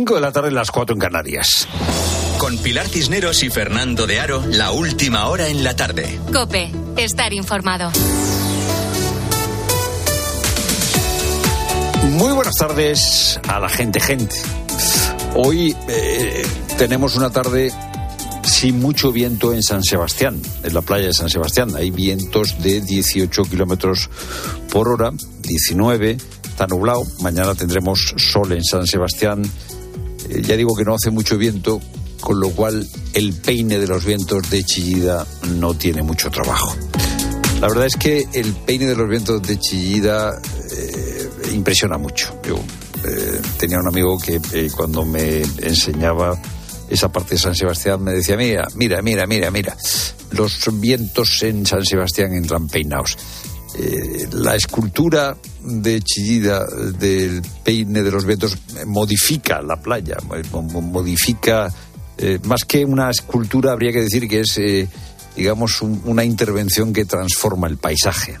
5 de la tarde, las 4 en Canarias. Con Pilar Cisneros y Fernando de Aro, la última hora en la tarde. Cope, estar informado. Muy buenas tardes a la gente, gente. Hoy eh, tenemos una tarde sin mucho viento en San Sebastián, en la playa de San Sebastián. Hay vientos de 18 kilómetros por hora, 19, está nublado. Mañana tendremos sol en San Sebastián. Eh, ya digo que no hace mucho viento, con lo cual el peine de los vientos de Chillida no tiene mucho trabajo. La verdad es que el peine de los vientos de Chillida eh, impresiona mucho. Yo eh, tenía un amigo que cuando me enseñaba esa parte de San Sebastián me decía, mira, mira, mira, mira, mira, los vientos en San Sebastián entran peinados. Eh, la escultura de Chillida del peine de los vientos modifica la playa, modifica, más que una escultura, habría que decir que es digamos, una intervención que transforma el paisaje.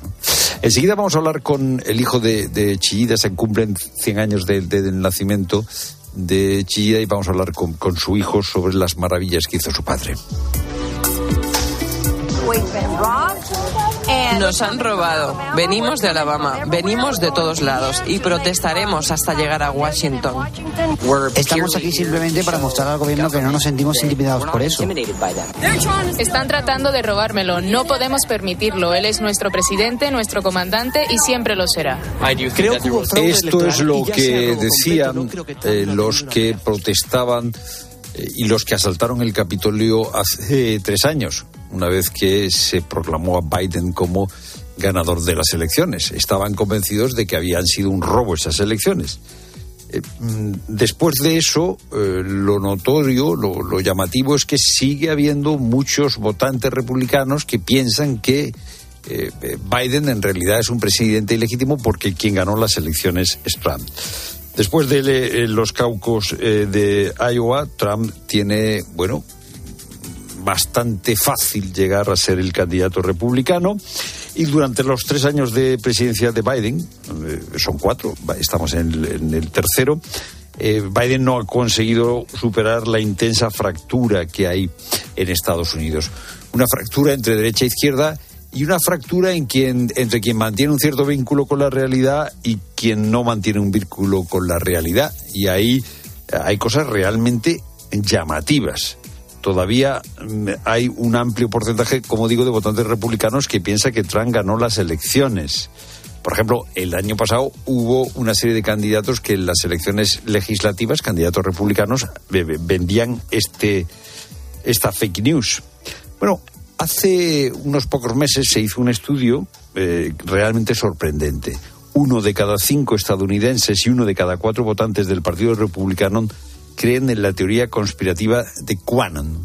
Enseguida vamos a hablar con el hijo de, de Chillida, se cumplen 100 años del nacimiento de Chillida y vamos a hablar con, con su hijo sobre las maravillas que hizo su padre. Nos han robado. Venimos de Alabama, venimos de todos lados y protestaremos hasta llegar a Washington. Estamos aquí simplemente para mostrar al gobierno que no nos sentimos intimidados por eso. Están tratando de robármelo. No podemos permitirlo. Él es nuestro presidente, nuestro comandante y siempre lo será. Esto es lo que decían eh, los que protestaban eh, y los que asaltaron el Capitolio hace tres años una vez que se proclamó a Biden como ganador de las elecciones. Estaban convencidos de que habían sido un robo esas elecciones. Eh, mm, después de eso, eh, lo notorio, lo, llamativo es que sigue habiendo muchos votantes republicanos que piensan que eh, Biden en realidad es un presidente ilegítimo porque quien ganó las elecciones es Trump. Después de los caucos de Iowa, Trump tiene, bueno, bastante fácil llegar a ser el candidato republicano. Y durante los tres años de presidencia de Biden, eh, son cuatro, estamos en el, tercero, eh, Biden no ha conseguido superar la intensa fractura que hay en Estados Unidos. Una fractura entre derecha e izquierda y una fractura en quien, entre quien mantiene un cierto vínculo con la realidad y quien no mantiene un vínculo con la realidad. Y ahí hay cosas realmente llamativas todavía mm, hay un amplio porcentaje, como digo, de votantes republicanos que piensa que Trump ganó las elecciones. Por ejemplo, el año pasado hubo una serie de candidatos que en las elecciones legislativas, candidatos republicanos, vendían este, esta fake news. Bueno, hace unos pocos meses se hizo un estudio eh, realmente sorprendente. Uno de cada cinco estadounidenses y uno de cada cuatro votantes del Partido Republicano creen en la teoría conspirativa de Quanon.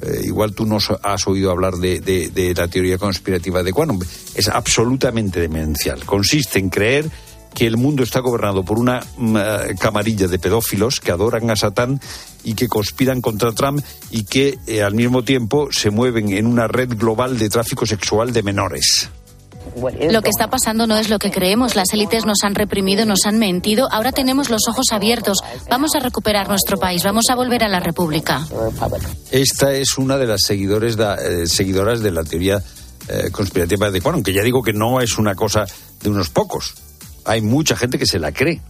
Eh, igual tú no has oído hablar de, la teoría conspirativa de Quanon. Es absolutamente demencial. Consiste en creer que el mundo está gobernado por una mm, eh, camarilla de pedófilos que adoran a Satán y que conspiran contra Trump y que eh, al mismo tiempo se mueven en una red global de tráfico sexual de menores. Lo que está pasando no es lo que creemos. Las élites nos han reprimido, nos han mentido. Ahora tenemos los ojos abiertos. Vamos a recuperar nuestro país. Vamos a volver a la República. Esta es una de las seguidores eh, seguidoras de la teoría eh, conspirativa de Quanon, que ya digo que no es una cosa de unos pocos. Hay mucha gente que se la cree.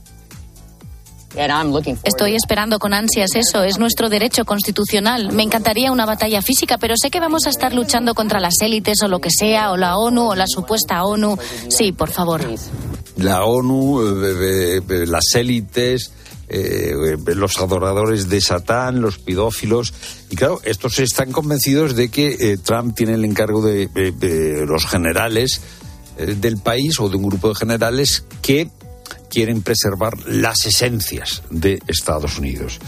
Estoy esperando con ansias eso, es nuestro derecho constitucional. Me encantaría una batalla física, pero sé que vamos a estar luchando contra las élites o lo que sea, o la ONU o la supuesta ONU. Sí, por favor. La ONU, eh, eh, eh, las élites, los adoradores de Satán, los pedófilos. Y claro, estos están convencidos de que Trump tiene el encargo de los generales del país o de un grupo de generales que quieren preservar las esencias de Estados Unidos.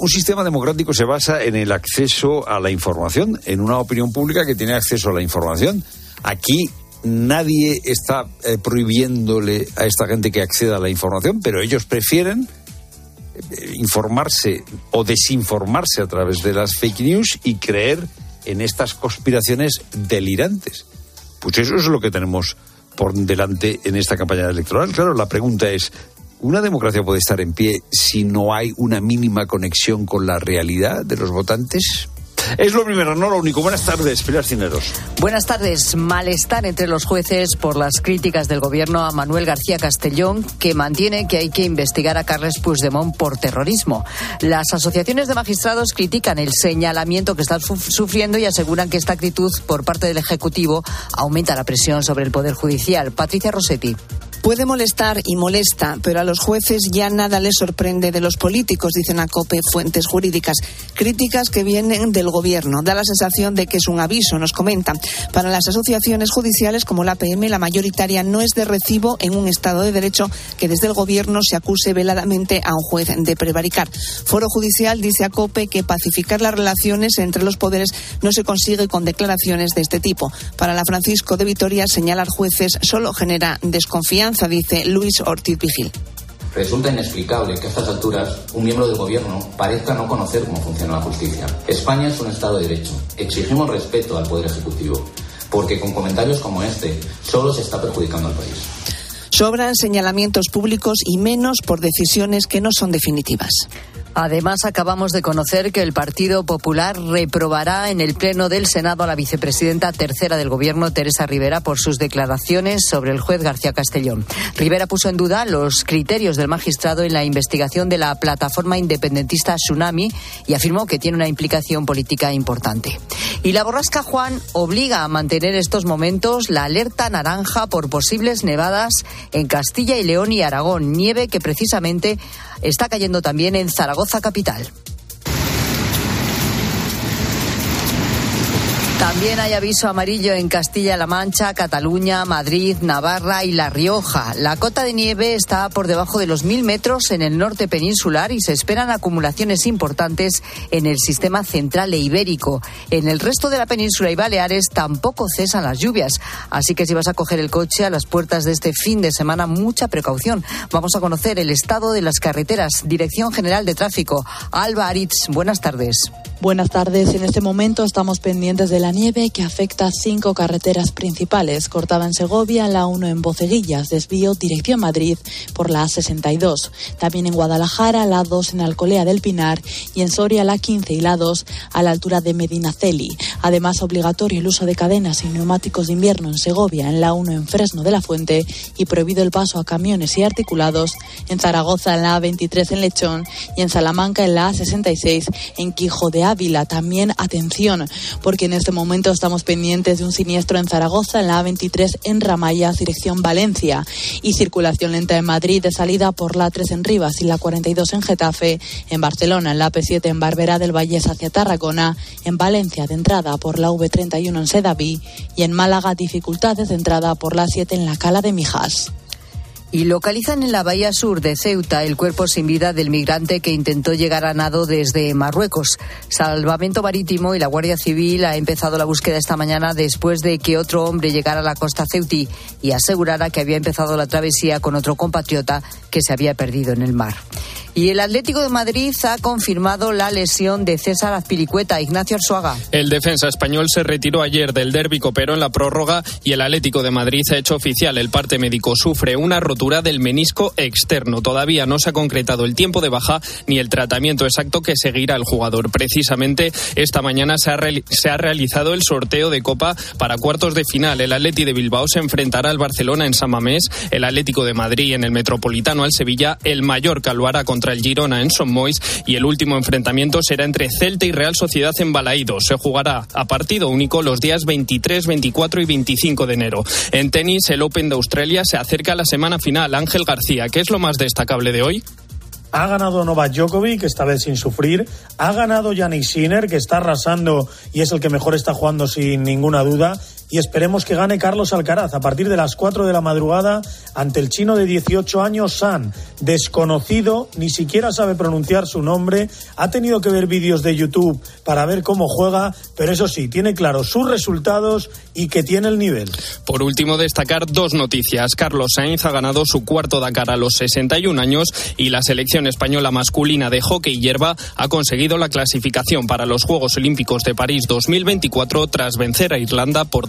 Un sistema democrático se basa en el acceso a la información, en una opinión pública que tiene acceso a la información. Aquí nadie está eh, prohibiéndole a esta gente que acceda a la información, pero ellos prefieren eh, informarse o desinformarse a través de las fake news y creer en estas conspiraciones delirantes. Pues eso es lo que tenemos por delante en esta campaña electoral. Claro, la pregunta es, ¿Una democracia puede estar en pie si no hay una mínima conexión con la realidad de los votantes? Es lo primero, no lo único. Buenas tardes, Pilar Cineros. Buenas tardes. Malestar entre los jueces por las críticas del gobierno a Manuel García Castellón, que mantiene que hay que investigar a Carles Puigdemont por terrorismo. Las asociaciones de magistrados critican el señalamiento que están sufriendo y aseguran que esta actitud por parte del Ejecutivo aumenta la presión sobre el Poder Judicial. Patricia Rossetti. Puede molestar y molesta, pero a los jueces ya nada les sorprende de los políticos, dicen a COPE fuentes jurídicas. Críticas que vienen del gobierno. Da la sensación de que es un aviso, nos comentan. Para las asociaciones judiciales como la PM, la mayoritaria no es de recibo en un Estado de Derecho que desde el gobierno se acuse veladamente a un juez de prevaricar. Foro Judicial dice a COPE que pacificar las relaciones entre los poderes no se consigue con declaraciones de este tipo. Para la Francisco de Vitoria, señalar jueces solo genera desconfianza dice Luis Ortiz Vigil. Resulta inexplicable que a estas alturas un miembro del gobierno parezca no conocer cómo funciona la justicia. España es un Estado de Derecho. Exigimos respeto al Poder Ejecutivo, porque con comentarios como este solo se está perjudicando al país. Sobran señalamientos públicos y menos por decisiones que no son definitivas. Además, acabamos de conocer que el Partido Popular reprobará en el Pleno del Senado a la vicepresidenta tercera del Gobierno, Teresa Rivera, por sus declaraciones sobre el juez García Castellón. Rivera puso en duda los criterios del magistrado en la investigación de la plataforma independentista Tsunami y afirmó que tiene una implicación política importante. Y la borrasca Juan obliga a mantener estos momentos la alerta naranja por posibles nevadas en Castilla y León y Aragón, nieve que precisamente está cayendo también en Zaragoza capital. También hay aviso amarillo en Castilla-La Mancha, Cataluña, Madrid, Navarra y La Rioja. La cota de nieve está por debajo de los mil metros en el norte peninsular y se esperan acumulaciones importantes en el sistema central e ibérico. En el resto de la península y Baleares tampoco cesan las lluvias. Así que si vas a coger el coche a las puertas de este fin de semana, mucha precaución. Vamos a conocer el estado de las carreteras. Dirección General de Tráfico. Alba Aritz, buenas tardes. Buenas tardes. En este momento estamos pendientes de la nieve que afecta cinco carreteras principales. Cortada en Segovia, la 1 en Boceguillas, desvío dirección Madrid por la A62. También en Guadalajara, la 2 en Alcolea del Pinar y en Soria, la 15 y la 2 a la altura de Medinaceli. Además, obligatorio el uso de cadenas y neumáticos de invierno en Segovia, en la 1 en Fresno de la Fuente y prohibido el paso a camiones y articulados en Zaragoza, en la A23 en Lechón y en Salamanca, en la A66 en Quijo de Ávila. También atención, porque en este momento estamos pendientes de un siniestro en Zaragoza, en la A23 en Ramayas, dirección Valencia, y circulación lenta en Madrid de salida por la 3 en Rivas y la 42 en Getafe, en Barcelona, en la P7 en Barbera del Valles hacia Tarragona, en Valencia de entrada por la V31 en Sedaví y en Málaga dificultades de entrada por la 7 en la Cala de Mijas y localizan en la bahía sur de Ceuta el cuerpo sin vida del migrante que intentó llegar a nado desde Marruecos. Salvamento Marítimo y la Guardia Civil ha empezado la búsqueda esta mañana después de que otro hombre llegara a la costa ceutí y asegurara que había empezado la travesía con otro compatriota que se había perdido en el mar. Y el Atlético de Madrid ha confirmado la lesión de César Azpilicueta. Ignacio Arzuaga. El defensa español se retiró ayer del derbi copero en la prórroga y el Atlético de Madrid ha hecho oficial el parte médico. Sufre una rotura del menisco externo. Todavía no se ha concretado el tiempo de baja ni el tratamiento exacto que seguirá el jugador. Precisamente esta mañana se ha, realizado el sorteo de Copa para cuartos de final. El Atleti de Bilbao se enfrentará al Barcelona en San Mamés, el Atlético de Madrid en el Metropolitano al Sevilla, el Mallorca lo hará contra el Girona en Son Mois y el último enfrentamiento será entre Celta y Real Sociedad en Balaído. Se jugará a partido único los días 23, 24 y 25 de enero. En tenis, el Open de Australia se acerca a la semana final. Ángel García, ¿qué es lo más destacable de hoy? Ha ganado Novak Djokovic, esta vez sin sufrir. Ha ganado Yannick Sinner, que está arrasando y es el que mejor está jugando sin ninguna duda y esperemos que gane Carlos Alcaraz a partir de las 4 de la madrugada ante el chino de 18 años San, desconocido, ni siquiera sabe pronunciar su nombre, ha tenido que ver vídeos de YouTube para ver cómo juega, pero eso sí, tiene claro sus resultados y que tiene el nivel. Por último, destacar dos noticias. Carlos Sainz ha ganado su cuarto Dakar a los 61 años y la selección española masculina de hockey hierba ha conseguido la clasificación para los Juegos Olímpicos de París 2024 tras vencer a Irlanda por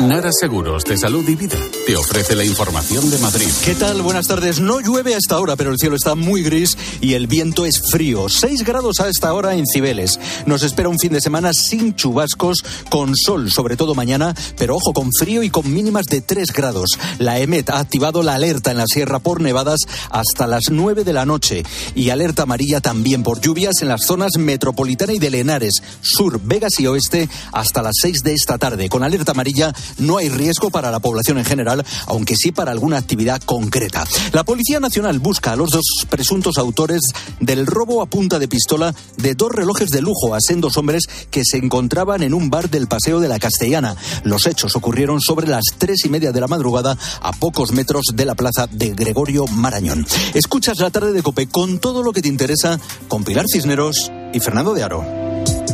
Nara Seguros de Salud y Vida te ofrece la información de Madrid. ¿Qué tal? Buenas tardes. No llueve a esta hora, pero el cielo está muy gris y el viento es frío. 6 grados a esta hora en Cibeles. Nos espera un fin de semana sin chubascos, con sol, sobre todo mañana, pero ojo, con frío y con mínimas de 3 grados. La EMET ha activado la alerta en la sierra por nevadas hasta las 9 de la noche y alerta amarilla también por lluvias en las zonas metropolitana y de Lenares, sur, Vegas y oeste hasta las 6 de esta tarde. Con alerta amarilla no hay riesgo para la población en general, aunque sí para alguna actividad concreta. La Policía Nacional busca a los dos presuntos autores del robo a punta de pistola de dos relojes de lujo a sendos hombres que se encontraban en un bar del Paseo de la Castellana. Los hechos ocurrieron sobre las tres y media de la madrugada a pocos metros de la plaza de Gregorio Marañón. Escuchas la tarde de Cope con todo lo que te interesa con Pilar Cisneros y Fernando de Aro.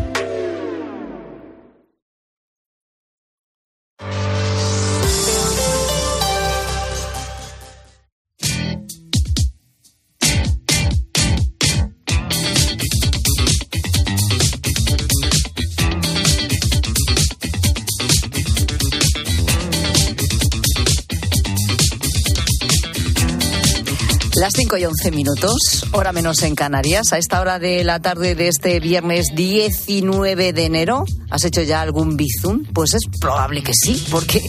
Las 5 y 11 minutos, hora menos en Canarias. A esta hora de la tarde de este viernes 19 de enero, ¿has hecho ya algún bizum? Pues es probable que sí, porque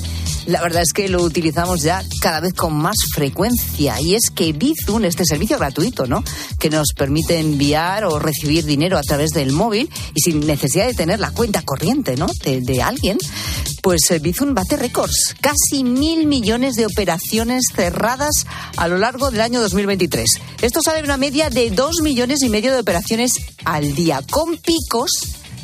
la verdad es que lo utilizamos ya cada vez con más frecuencia. Y es que Bizum, este servicio gratuito, ¿no? Que nos permite enviar o recibir dinero a través del móvil y sin necesidad de tener la cuenta corriente, ¿no? De, alguien. Pues eh, Bizum bate récords. Casi mil millones de operaciones cerradas a lo largo del año 2023. Esto sale de una media de dos millones y medio de operaciones al día, con picos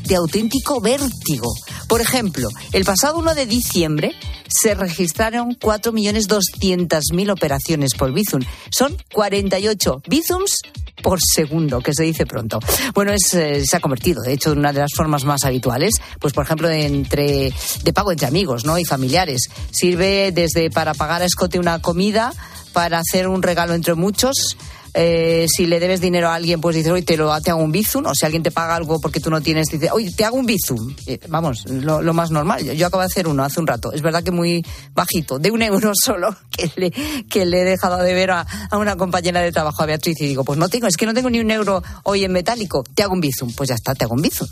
de auténtico vértigo. Por ejemplo, el pasado 1 de diciembre se registraron 4.200.000 operaciones por Bizum. Son 48 Bizums por segundo, que se dice pronto. Bueno, es, eh, se ha convertido, de hecho, en una de las formas más habituales, pues por ejemplo, entre, de pago entre amigos ¿no? y familiares. Sirve desde para pagar a escote una comida, para hacer un regalo entre muchos, eh, si le debes dinero a alguien, pues dices, oye, te, lo, te hago un bizum, o si alguien te paga algo porque tú no tienes, dice, oye, te hago un bizum. Eh, vamos, lo, más normal. Yo, yo, acabo de hacer uno hace un rato. Es verdad que muy bajito, de un euro solo, que le, que le he dejado de ver a, a, una compañera de trabajo, a Beatriz, y digo, pues no tengo, es que no tengo ni un euro hoy en metálico, te hago un bizum. Pues ya está, te hago un bizum.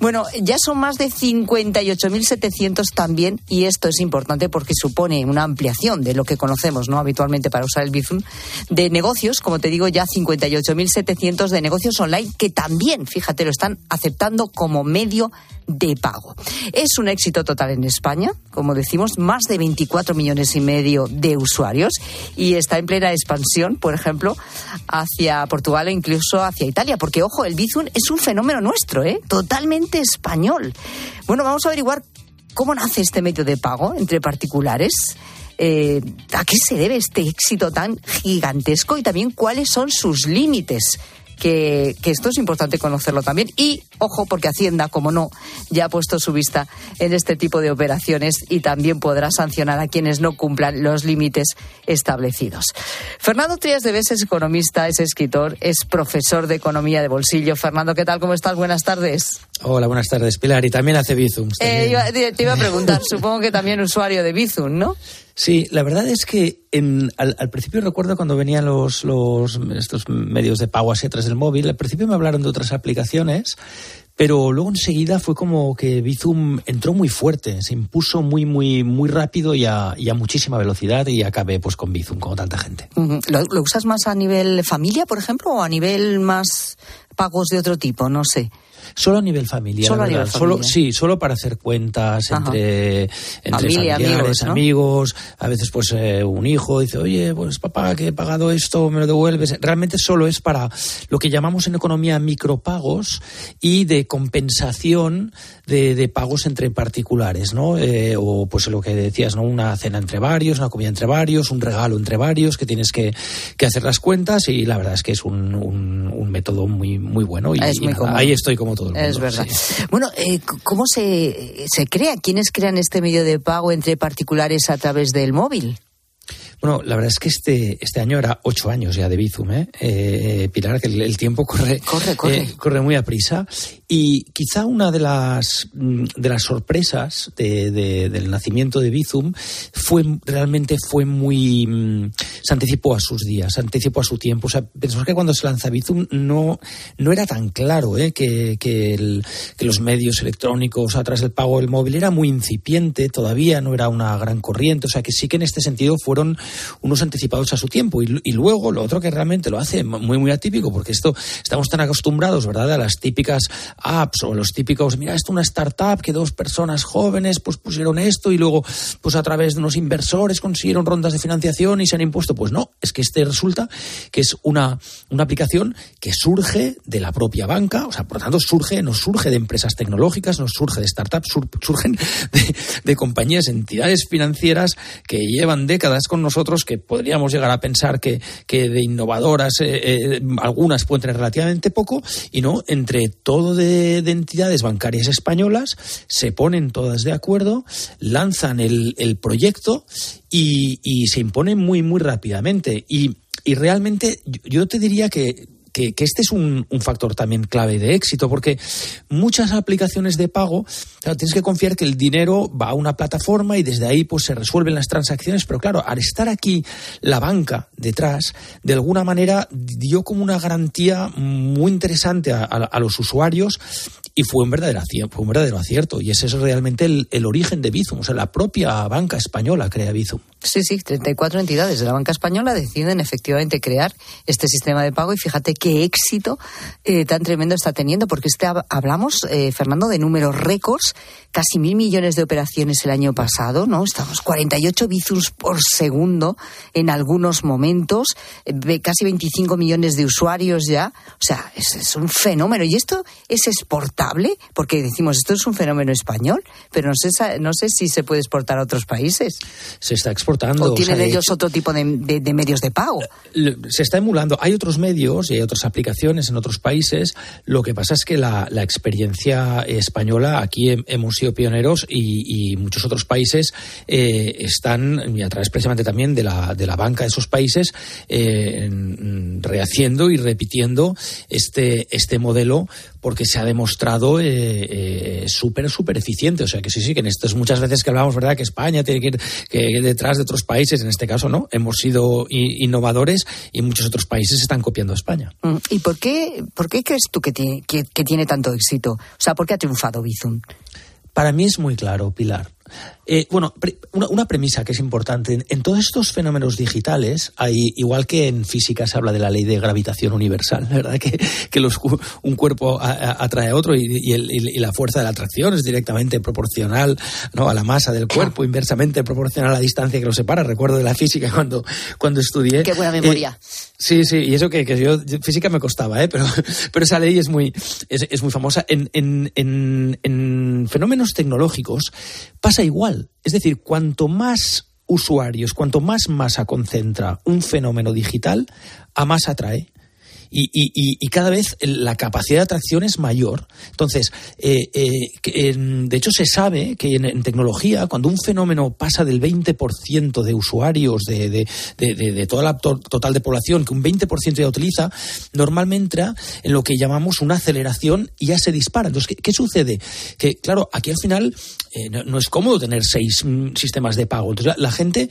Bueno, ya son más de 58.700 también, y esto es importante porque supone una ampliación de lo que conocemos, ¿no? Habitualmente para usar el bizum, de negocios, como te digo, digo ya 58.700 de negocios online que también, fíjate, lo están aceptando como medio de pago. Es un éxito total en España, como decimos, más de 24 millones y medio de usuarios y está en plena expansión, por ejemplo, hacia Portugal e incluso hacia Italia, porque ojo, el Bizum es un fenómeno nuestro, ¿eh? totalmente español. Bueno, vamos a averiguar cómo nace este medio de pago entre particulares eh, a qué se debe este éxito tan gigantesco y también cuáles son sus límites. Que, esto es importante conocerlo también. Y, ojo, porque Hacienda, como no, ya ha puesto su vista en este tipo de operaciones y también podrá sancionar a quienes no cumplan los límites establecidos. Fernando Trías de Bes es economista, es escritor, es profesor de economía de bolsillo. Fernando, ¿qué tal? ¿Cómo estás? Buenas tardes. Hola, buenas tardes, Pilar. Y también hace Bizum. Eh, te iba a preguntar, supongo que también usuario de Bizum, ¿no? Sí, la verdad es que en, al, al, principio recuerdo cuando venían los, los, estos medios de pago así atrás del móvil, al principio me hablaron de otras aplicaciones, pero luego enseguida fue como que Bizum entró muy fuerte, se impuso muy, muy, muy rápido y a, y a muchísima velocidad y acabé pues con Bizum, como tanta gente. Uh -huh. ¿Lo, ¿Lo usas más a nivel familia, por ejemplo, o a nivel más pagos de otro tipo? No sé. Solo a nivel familiar. Solo a nivel familiar. Solo, sí, solo para hacer cuentas Ajá. entre, entre Familia, familiares, amigos, ¿no? amigos. A veces, pues, eh, un hijo dice, oye, pues papá, que he pagado esto, me lo devuelves. Realmente solo es para lo que llamamos en economía micropagos y de compensación de, de pagos entre particulares, ¿no? Eh, o pues lo que decías, ¿no? Una cena entre varios, una comida entre varios, un regalo entre varios, que tienes que, que hacer las cuentas y la verdad es que es un, un, un método muy, muy bueno y, Es y muy nada, cómodo. ahí estoy como todo el mundo. Es verdad. sí. Bueno, eh, ¿cómo se, se crea? ¿Quiénes crean este medio de pago entre particulares a través del móvil? Bueno, la verdad es que este, este año era ocho años ya de Bizum, ¿eh? eh Pilar, que el, tiempo corre, corre, corre. Eh, corre muy a prisa. Y quizá una de las, mm, de las sorpresas del nacimiento de Bizum fue realmente fue muy. Se anticipó a sus días, se anticipó a su tiempo. O sea, pensamos que cuando se lanza Bizum no, no era tan claro ¿eh? que, que, los medios electrónicos a través del pago del móvil era muy incipiente, todavía no era una gran corriente. O sea, que sí que en este sentido fueron unos anticipados a su tiempo. Y, y luego, lo otro que realmente lo hace muy, muy atípico, porque esto estamos tan acostumbrados, ¿verdad?, a las típicas apps o los típicos, mira, esto es una startup que dos personas jóvenes pues pusieron esto y luego pues a través de unos inversores consiguieron rondas de financiación y se han impuesto. Pues no, es que este resulta que es una, una aplicación que surge de la propia banca, o sea, por lo tanto surge, no surge de empresas tecnológicas, no surge de startups, surgen de, compañías, entidades financieras que llevan décadas con nosotros, que podríamos llegar a pensar que, que de innovadoras eh, eh, algunas pueden tener relativamente poco, y no, entre todo de de entidades bancarias españolas se ponen todas de acuerdo, lanzan el, proyecto y, se imponen muy, muy Y, y realmente yo te diría que que, este es un, factor también clave de éxito, porque muchas aplicaciones de pago, tienes que confiar que el dinero va a una plataforma y desde ahí pues se resuelven las transacciones, pero claro, al estar aquí la banca detrás, de alguna manera dio como una garantía muy interesante a, los usuarios y fue un verdadero, fue un verdadero acierto. Y ese es realmente el, origen de Bizum. O sea, la propia banca española crea Bizum. Sí, sí, 34 entidades de la banca española deciden efectivamente crear este sistema de pago y fíjate qué éxito eh, tan tremendo está teniendo, porque este, hablamos, eh, Fernando, de números récords, casi mil millones de operaciones el año pasado, ¿no? Estamos 48 bizums por segundo en algunos momentos, eh, casi 25 millones de usuarios ya, o sea, es, es un fenómeno. Y esto es exportable, porque decimos, esto es un fenómeno español, pero no sé, no sé si se puede exportar a otros países. Se está exportando. ¿O tienen ellos otro tipo de, medios de pago? Se está emulando. Hay otros medios y hay otras aplicaciones en otros países. Lo que pasa es que la, experiencia española, aquí hemos sido pioneros y, muchos otros países eh, están, a través precisamente también de la, de la banca de esos países, eh, rehaciendo y repitiendo este, este modelo porque se ha demostrado eh, súper, súper eficiente. O sea que sí, sí, que en esto es muchas veces que hablamos, ¿verdad?, que España tiene que ir que detrás de otros países, en este caso no, hemos sido innovadores y muchos otros países están copiando a España. Mm, ¿Y por qué, por qué crees tú que tiene, que, tiene tanto éxito? O sea, ¿por qué ha triunfado Bizum? Para mí es muy claro, Pilar. Eh, bueno, una, premisa que es importante. En, todos estos fenómenos digitales, hay, igual que en física se habla de la ley de gravitación universal, ¿verdad? Que, que los, un cuerpo atrae a otro y, la fuerza de la atracción es directamente proporcional ¿no? a la masa del cuerpo, inversamente proporcional a la distancia que lo separa. Recuerdo de la física cuando, cuando estudié. Qué buena memoria. Eh, sí, sí, y eso que, que, yo, física me costaba, ¿eh? pero, pero esa ley es muy, es, es muy famosa. En, en, en, en fenómenos tecnológicos pasa igual. Es decir, cuanto más usuarios, cuanto más masa concentra un fenómeno digital, a más atrae y, cada vez la capacidad de atracción es mayor. Entonces, eh, eh, de hecho, se sabe que en, tecnología, cuando un fenómeno pasa del 20% de usuarios de, de, toda la total de población, que un 20% ya utiliza, normalmente entra en lo que llamamos una aceleración y ya se dispara. Entonces, ¿qué, sucede? Que, claro, aquí al final eh, no, es cómodo tener seis mm, sistemas de pago. Entonces, la, gente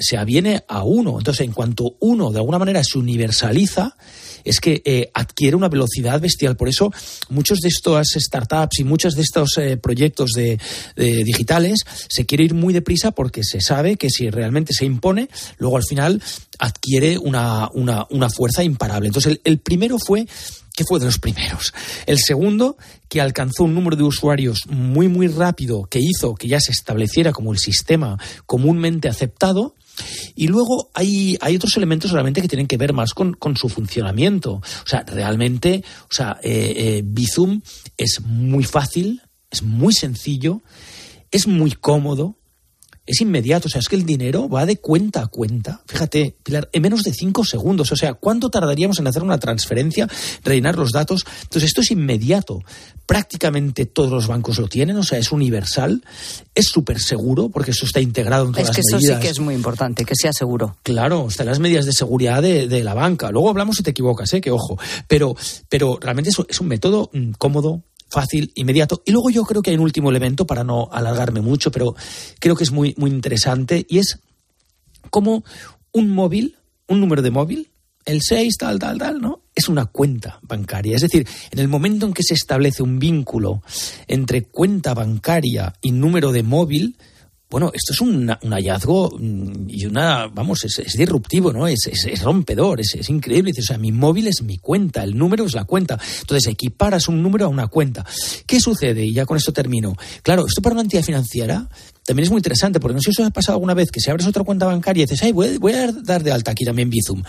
se aviene a uno. Entonces, en cuanto uno de alguna manera se universaliza, es que eh, adquiere una velocidad bestial. Por eso muchos de estas startups y muchos de estos eh, proyectos de, digitales se quiere ir muy deprisa porque se sabe que si realmente se impone, luego al final adquiere una, fuerza imparable. Entonces, el, primero fue que fue de los primeros. El segundo, que alcanzó un número de usuarios muy, muy rápido, que hizo que ya se estableciera como el sistema comúnmente aceptado. Y luego hay, hay otros elementos realmente que tienen que ver más con, su funcionamiento. O sea, realmente, o sea, eh, eh, Bizum es muy fácil, es muy sencillo, es muy cómodo, es inmediato. O sea, es que el dinero va de cuenta a cuenta. Fíjate, Pilar, en menos de cinco segundos. O sea, ¿cuánto tardaríamos en hacer una transferencia, rellenar los datos? Entonces, esto es inmediato. Prácticamente todos los bancos lo tienen, o sea, es universal, es súper seguro, porque eso está integrado en todas las medidas. Es que eso sí que es muy importante, que sea seguro. Claro, están las medidas de seguridad de, la banca. Luego hablamos si te equivocas, ¿eh? que ojo. Pero, pero realmente es, es un método mm, cómodo, fácil, inmediato. Y luego yo creo que hay un último elemento, para no alargarme mucho, pero creo que es muy, muy interesante, y es cómo un móvil, un número de móvil, el 6, tal, tal, tal, ¿no? Es una cuenta bancaria. Es decir, en el momento en que se establece un vínculo entre cuenta bancaria y número de móvil, bueno, esto es un, hallazgo mm, y una, vamos, es, disruptivo, ¿no? Es, rompedor, es, increíble. o sea, mi móvil es mi cuenta, el número es la cuenta. Entonces, equiparas un número a una cuenta. ¿Qué sucede? Y ya con esto termino. Claro, esto para una entidad financiera también es muy interesante, porque no sé si os ha pasado alguna vez que si abres otra cuenta bancaria y dices, ay, voy, a dar de alta aquí también Bizum.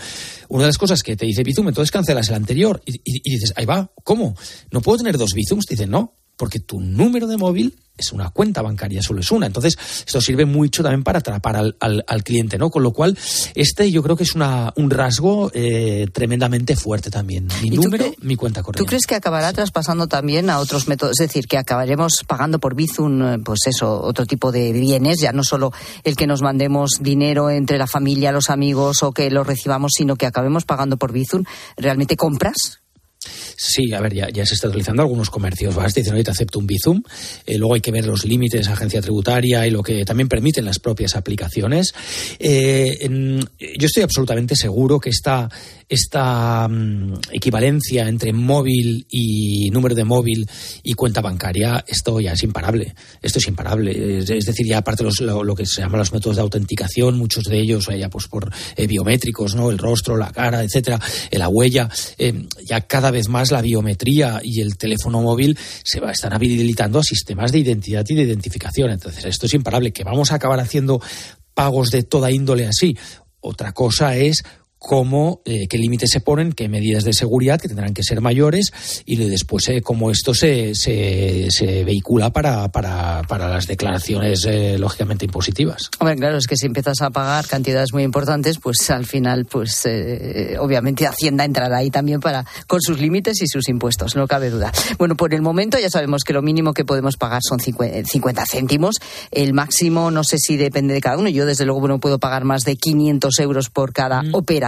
Una de las cosas que te dice Bizum, entonces cancelas el anterior y, y dices, ahí va, ¿cómo? ¿No puedo tener dos Bizums? Te dicen, no, porque tu número de móvil es una cuenta bancaria, solo es una. Entonces, esto sirve mucho también para atrapar al, al, cliente, ¿no? Con lo cual, este yo creo que es una, un rasgo eh, tremendamente fuerte también. Mi número, mi cuenta corriente. ¿Tú crees que acabará traspasando también a otros métodos? Es decir, que acabaremos pagando por Bizum, eh, pues eso, otro tipo de bienes, ya no solo el que nos mandemos dinero entre la familia, los amigos o que lo recibamos, sino que acabemos pagando por Bizum. ¿Realmente compras? Sí, a ver, ya, se está utilizando algunos comercios. Vas, dicen, oye, te acepto un Bizum. Eh, luego hay que ver los límites agencia tributaria y lo que también permiten las propias aplicaciones. Eh, yo estoy absolutamente seguro que esta, esta mm, equivalencia entre móvil y número de móvil y cuenta bancaria, esto ya es imparable. Esto es imparable. Es, decir, ya aparte los, lo, que se llaman los métodos de autenticación, muchos de ellos ya pues por eh, biométricos, ¿no? El rostro, la cara, etcétera, la huella, ya cada vez más la biometría y el teléfono móvil se va, están habilitando a sistemas de identidad y de identificación. Entonces, esto es imparable. Que vamos a acabar haciendo pagos de toda índole así. Otra cosa es cómo, eh, qué límites se ponen, qué medidas de seguridad que tendrán que ser mayores y después eh, cómo esto se, se, se vehicula para, para, para, las declaraciones eh, lógicamente impositivas. Hombre, claro, es que si empiezas a pagar cantidades muy importantes, pues al final, pues obviamente Hacienda entrará ahí también para con sus límites y sus impuestos, no cabe duda. Bueno, por el momento ya sabemos que lo mínimo que podemos pagar son 50 céntimos, el máximo no sé si depende de cada uno, yo desde luego no puedo pagar más de 500 euros por cada mm. operación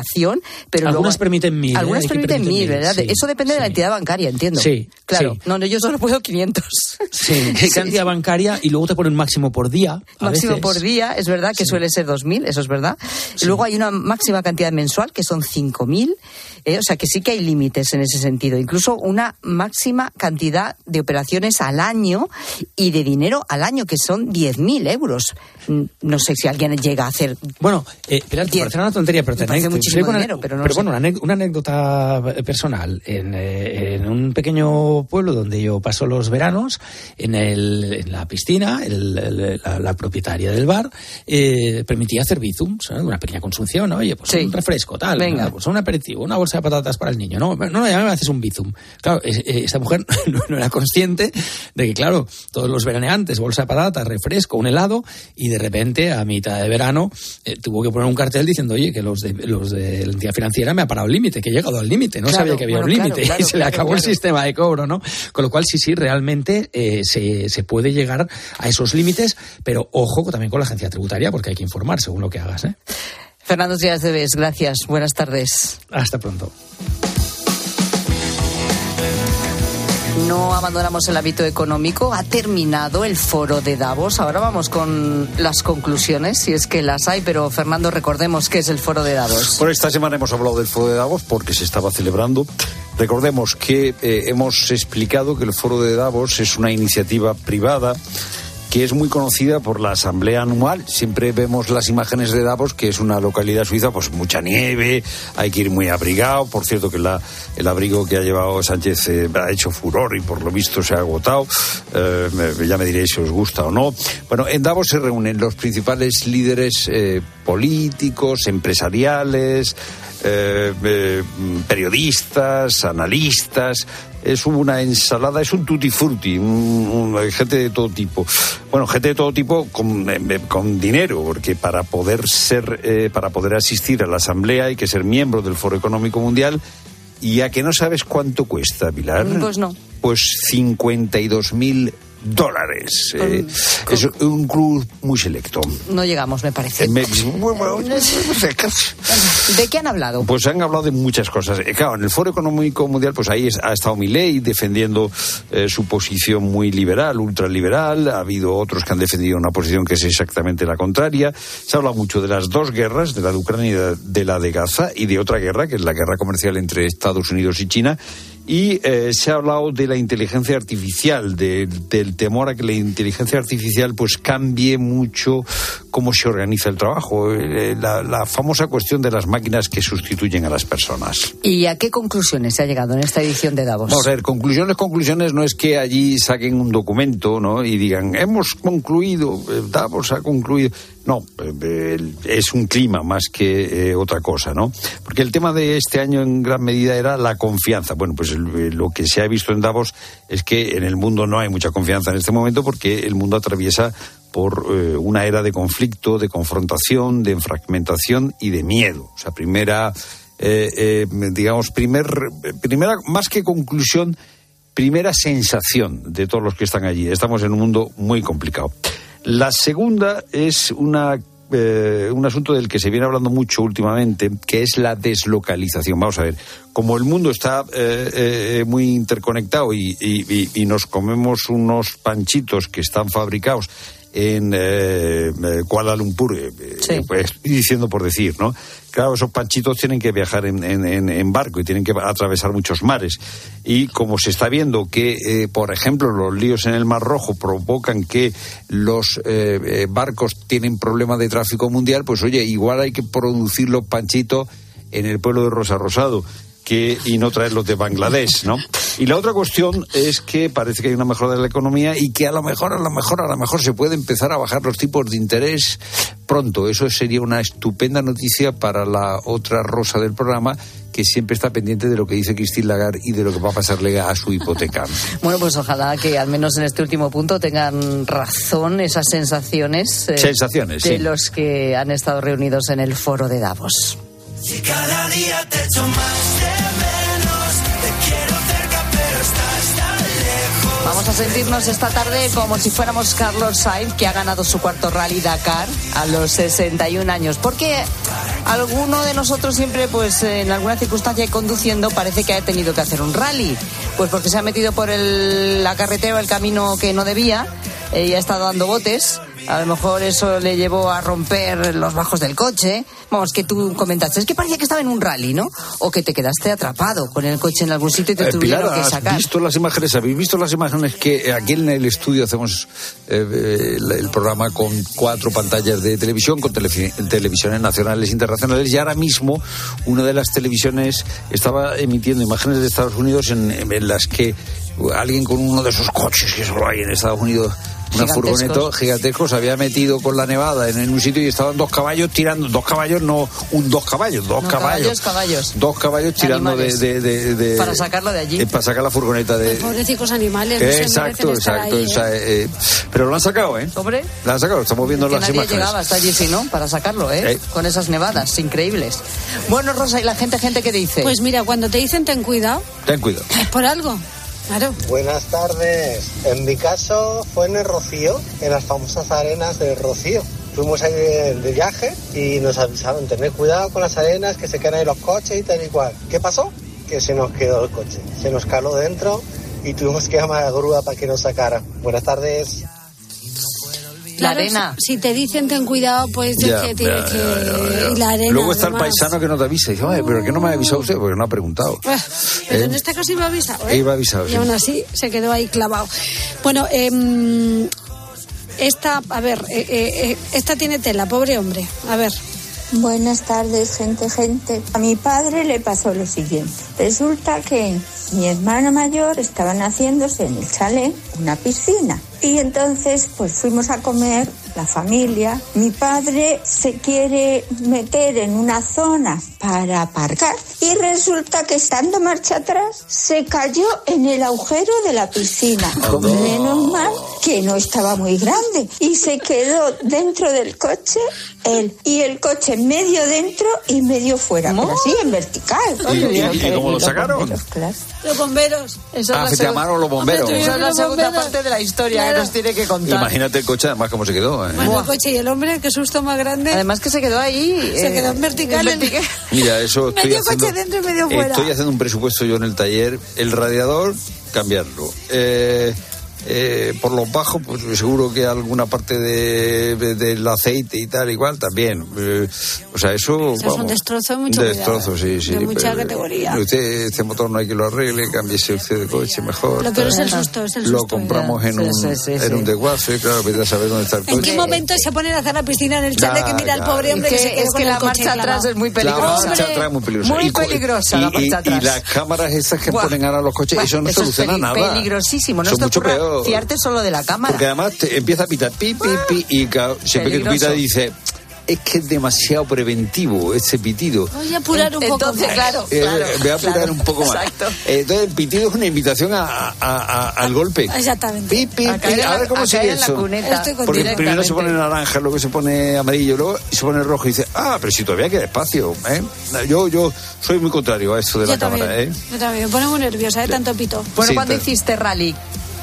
pero algunas permiten mil. Algunas ¿eh? permiten mil, ¿verdad? Eso depende de la entidad bancaria, entiendo. Sí. Claro. No, no, yo solo puedo 500. Sí, qué cantidad bancaria y luego te ponen máximo por día. máximo por día, es verdad que suele ser 2.000, eso es verdad. Luego hay una máxima cantidad mensual que son 5.000. Eh, o sea que sí que hay límites en ese sentido. Incluso una máxima cantidad de operaciones al año y de dinero al año, que son 10.000 euros. Mm, no sé si alguien llega a hacer. Bueno, eh, parece una tontería, pero, te, muchísimo dinero, pero, no bueno, una, anécdota personal. Eh, en, un pequeño pueblo donde yo paso los veranos, en, el, en la piscina, la, propietaria del bar eh, permitía hacer bizums, una pequeña consumición, oye, pues un refresco, tal, Venga. pues un aperitivo, una bolsa de patatas para el niño. No, no, no ya me haces un bizum. Claro, esta mujer no, era consciente de que, claro, todos los veraneantes, bolsa de patatas, refresco, un helado, y de repente, a mitad de verano, eh, tuvo que poner un cartel diciendo, oye, que los de, los de la entidad financiera me ha parado el límite, que he llegado al límite, no sabía que había un límite y se le acabó el sistema de cobro, ¿no? Con lo cual, sí, sí, realmente eh, se, se puede llegar a esos límites, pero ojo también con la agencia tributaria, porque hay que informar según lo que hagas, ¿eh? Fernando Díaz de gracias. Buenas tardes. Hasta pronto. No abandonamos el hábito económico. Ha terminado el foro de Davos. Ahora vamos con las conclusiones, si es que las hay. Pero, Fernando, recordemos qué es el foro de Davos. Por esta semana hemos hablado del foro de Davos porque se estaba celebrando. Recordemos que eh, hemos explicado que el foro de Davos es una iniciativa privada que es muy conocida por la asamblea anual. Siempre vemos las imágenes de Davos, que es una localidad suiza, pues mucha nieve, hay que ir muy abrigado. Por cierto, que la, el abrigo que ha llevado Sánchez eh, ha hecho furor y por lo visto se ha agotado. Eh, ya me diréis si os gusta o no. Bueno, en Davos se reúnen los principales líderes eh, políticos, empresariales, periodistas, analistas, es una ensalada, es un tutti frutti, un- un- gente de todo tipo. Bueno, gente de todo tipo con, eh, con dinero, porque para poder ser, eh, para poder asistir a la asamblea hay que ser miembro del Foro Económico Mundial. Y a que no sabes cuánto cuesta, Pilar. Pues no. Pues 52 mil dólares. Eh, es un club muy selecto. No llegamos, me parece. Me- bueno, ¿De qué han hablado? Pues han hablado de muchas cosas. Eh, Claro, en el Foro Económico Mundial, pues ahí ha estado Milei defendiendo eh, su posición muy liberal, ultraliberal. Ha habido otros que han defendido una posición que es exactamente la contraria. Se ha hablado mucho de las dos guerras, de la de Ucrania y de la de Gaza, y de otra guerra, que es la guerra comercial entre Estados Unidos y China. Y eh, se ha hablado de la inteligencia artificial, de- del temor a que la inteligencia artificial pues cambie mucho cómo se organiza el trabajo, eh, la, la famosa cuestión de las máquinas que sustituyen a las personas. ¿Y a qué conclusiones se ha llegado en esta edición de Davos? Vamos a ver, conclusiones, conclusiones no es que allí saquen un documento ¿no? y digan, hemos concluido, eh, Davos ha concluido. No, eh, es un clima más que eh, otra cosa, ¿no? Porque el tema de este año en gran medida era la confianza. Bueno, pues eh, lo que se ha visto en Davos es que en el mundo no hay mucha confianza en este momento porque el mundo atraviesa por una era de conflicto, de confrontación, de fragmentación y de miedo. O sea, primera, digamos, primer, primera, más que conclusión, primera sensación de todos los que están allí. Estamos en un mundo muy complicado. La segunda es una, eh, un asunto del que se viene hablando mucho últimamente, que es la deslocalización. Vamos a ver, como el mundo está eh, eh, muy interconectado y, y- nos comemos unos panchitos que están fabricados en eh, eh, Kuala Lumpur, eh, eh, pues diciendo por decir, ¿no? Claro, esos panchitos tienen que viajar en, en- en- barco y tienen que atravesar muchos mares. Y como se está viendo que, eh, por ejemplo, los líos en el Mar Rojo provocan que los eh, barcos tienen problemas de tráfico mundial, pues oye, igual hay que producir los panchitos en el pueblo de Rosa Rosado que, y no traerlos de Bangladesh, ¿no? Y la otra cuestión es que parece que hay una mejora de la economía y que a lo mejor, a lo mejor, a lo mejor se puede empezar a bajar los tipos de interés pronto. Eso sería una estupenda noticia para la otra rosa del programa que siempre está pendiente de lo que dice Christine Lagarde y de lo que va a pasarle a su hipoteca. Bueno, pues ojalá que al menos en este último punto tengan razón esas sensaciones eh, Sensaciones, de sí. los que han estado reunidos en el foro de Davos. Si cada día te echo más de menos, te quiero cerca pero estás tan lejos. Vamos a sentirnos esta tarde como si fuéramos Carlos Sainz, que ha ganado su cuarto rally Dakar a los 61 años. Porque alguno de nosotros siempre, pues en alguna circunstancia y conduciendo, parece que ha tenido que hacer un rally. Pues porque se ha metido por el- la carretera o el camino que no debía eh, y ha estado dando botes. A lo mejor eso le llevó a romper los bajos del coche. Vamos, que tú comentaste, es que parecía que estaba en un rally, ¿no? O que te quedaste atrapado con el coche en algún sitio y te Eh, tuvieron Pilar, que ¿has sacar. visto las imágenes? ¿Habéis visto las imágenes que aquí en el estudio hacemos eh, eh, el, el programa con cuatro pantallas de televisión, con televisiones nacionales e internacionales? Y ahora mismo una de las televisiones estaba emitiendo imágenes de Estados Unidos en, en las que alguien con uno de esos coches que solo hay en Estados Unidos una furgoneta gigantesco se había metido con la nevada en, en un sitio y estaban dos caballos tirando, dos caballos, no un dos caballos, dos No, caballos, caballos, caballos. dos caballos tirando de, de- de- de- Para sacarlo de allí. eh, para sacar la furgoneta de, Pobrecicos animales. exacto, exacto. ahí, ¿eh? eh, pero lo han sacado, ¿eh? Hombre. Lo han sacado, estamos viendo que las nadie imágenes. llegaba hasta allí, sí, ¿no? Para sacarlo, ¿eh? Eh. Con esas nevadas increíbles. Bueno, Rosa, ¿y la gente, gente qué dice? Pues mira, cuando te dicen ten cuidado, Ten cuidado. es por algo. Buenas tardes. En mi caso fue en el Rocío, en las famosas arenas del Rocío. Fuimos ahí de, viaje y nos avisaron, tener cuidado con las arenas, que se quedan ahí los coches y tal y cual. ¿Qué pasó? Que se nos quedó el coche. Se nos caló dentro y tuvimos que llamar a la grúa para que nos sacara. Buenas tardes. La Claro, arena. Si, si te dicen ten cuidado, pues es Ya, que tienes ya, que. ya, ya, ya. y la arena. Luego está el paisano que no te avisa y dice, "Oye, pero ¿qué no me ha avisado usted? Porque no ha preguntado. Ah, Pero ¿Eh? en este caso iba avisado, ¿eh? Iba avisado, Y sí. aún así se quedó ahí clavado. Bueno, em, esta, a ver, eh, eh, eh, esta tiene tela, pobre hombre. A ver. Buenas tardes, gente, gente. A mi padre le pasó lo siguiente. Resulta que mi hermana mayor estaban haciéndose en el chalet una piscina. Y entonces, pues fuimos a comer la familia. Mi padre se quiere meter en una zona para aparcar y resulta que estando marcha atrás se cayó en el agujero de la piscina. Menos mal que no estaba muy grande y se quedó dentro del coche él y el coche medio dentro y medio fuera, pero así en vertical. ¿Y, y- y cómo lo sacaron? Los bomberos. Ah, que te llamaron los bomberos. Esa es la Los segunda bomberos. parte de la historia Claro. que nos tiene que contar. Imagínate el coche además cómo se quedó. ¿eh? Bueno, el coche y el hombre, qué susto más grande. Además que se quedó ahí. Se eh, quedó en vertical. en vertical. Mira, eso estoy medio haciendo. coche dentro y medio fuera. Estoy haciendo un presupuesto yo en el taller. El radiador, cambiarlo. Eh, eh, por los bajos, pues seguro que alguna parte de, de- del aceite y tal, igual también. Eh, o sea, eso. Eso es un destrozo de mucho Destrozo, cuidado, sí, sí. de mucha pero, categoría. Usted, este motor no hay que lo arregle, cámbiese usted de coche mejor. Lo peor es el susto, es el Lo susto. compramos en Sí, un, sí, sí, en un desguace, claro, vete a saber dónde está el ¿En coche. qué momento se ponen a hacer la piscina en el chalet que mira al pobre hombre Es que, que- se quedó es con que el la coche marcha atrás es muy La peligrosa. marcha atrás es muy peligrosa. Muy Y peligrosa y, la y- marcha y atrás. las cámaras esas que Buah. ponen ahora los coches, Buah, eso no eso es soluciona peli- nada. Peligrosísimo. No Son es mucho ocurra peor. Fiarte solo de la cámara. Porque además te empieza a pitar pi, pi, pi, y ca- siempre que Peligroso. pita dice, es que es demasiado preventivo ese pitido. Voy a apurar un poco Entonces, más. claro, Eh, claro, voy a apurar claro, un poco más. Exacto. Eh, entonces el pitido es una invitación a, a- a- al golpe. Exactamente. Pi, pi, A caer ver cómo sigue eso. cuneta. Porque primero se pone naranja, luego se pone amarillo, luego se pone rojo y dice, ah, pero si todavía queda espacio. ¿eh? Yo, yo soy muy contrario a eso de Yo la cámara. también, ¿eh? yo también. Me pone muy nerviosa, ¿eh? Tanto pito. Bueno, Sí, cuando hiciste rally,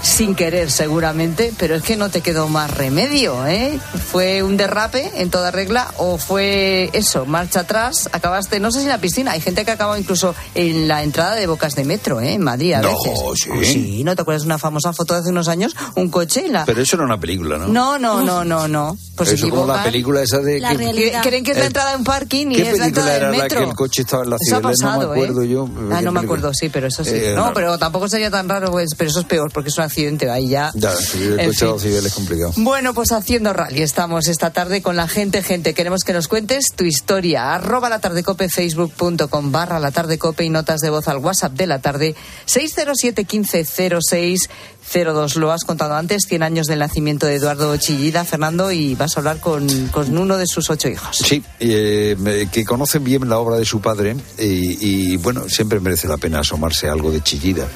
sin querer seguramente, pero es que no te quedó más remedio, ¿eh? ¿Fue un derrape en toda regla o fue eso, marcha atrás, acabaste, no sé si en la piscina, hay gente que ha acabado incluso en la entrada de bocas de metro, ¿eh? En Madrid a No, veces. sí. Oh, sí, ¿no te acuerdas de una famosa foto de hace unos años? Un coche en la... Pero eso era una película, ¿no? No, no, no, no, no. Pues eso como la película esa de... La que- Creen que es la Eh, entrada de un parking y ¿Qué es la película entrada del era la metro. que el coche estaba en la Eso ha Cibeles? No me pasado, acuerdo ¿eh? yo. Ah, ¿Qué no me acuerdo, sí, pero eso sí. Eh, no, no. pero tampoco sería tan raro, pues, pero eso es peor porque es un accidente ahí ya. Ya, el En coche Cibeles es complicado. Bueno, pues haciendo rally estamos esta tarde con la gente, gente. Queremos que nos cuentes tu historia. Arroba la tarde cope, facebook.com barra la tarde cope y notas de voz al WhatsApp de la tarde 607 15 06 02. Lo has contado antes, 100 años del nacimiento de Eduardo Chillida, Fernando, y vas a hablar con, con uno de sus ocho hijos. Sí, eh, que conocen bien la obra de su padre y, y, bueno, siempre merece la pena asomarse a algo de chillida.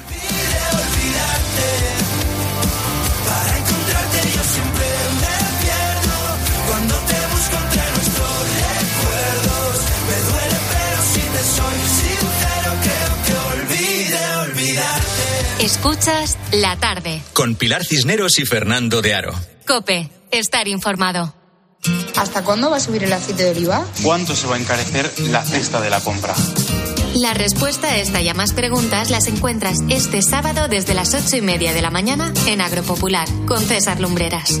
Escuchas la tarde. Con Pilar Cisneros y Fernando de Aro. Cope, estar informado. ¿Hasta cuándo va a subir el aceite de oliva? ¿Cuánto se va a encarecer la cesta de la compra? La respuesta a esta y a más preguntas las encuentras este sábado desde las ocho y media de la mañana en Agropopular con César Lumbreras.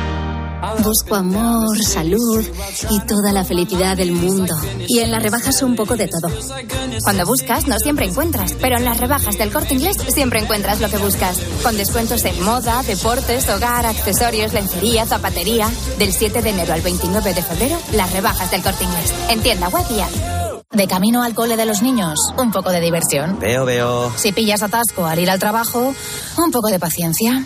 Busco amor, salud y toda la felicidad del mundo. Y en las rebajas un poco de todo. Cuando buscas, no siempre encuentras, pero en las rebajas del corte inglés siempre encuentras lo que buscas. Con descuentos en moda, deportes, hogar, accesorios, lencería, zapatería. Del 7 de enero al 29 de febrero, las rebajas del corte inglés. En tienda web y app. De camino al cole de los niños, un poco de diversión. Veo, veo. Si pillas atasco al ir al trabajo, un poco de paciencia.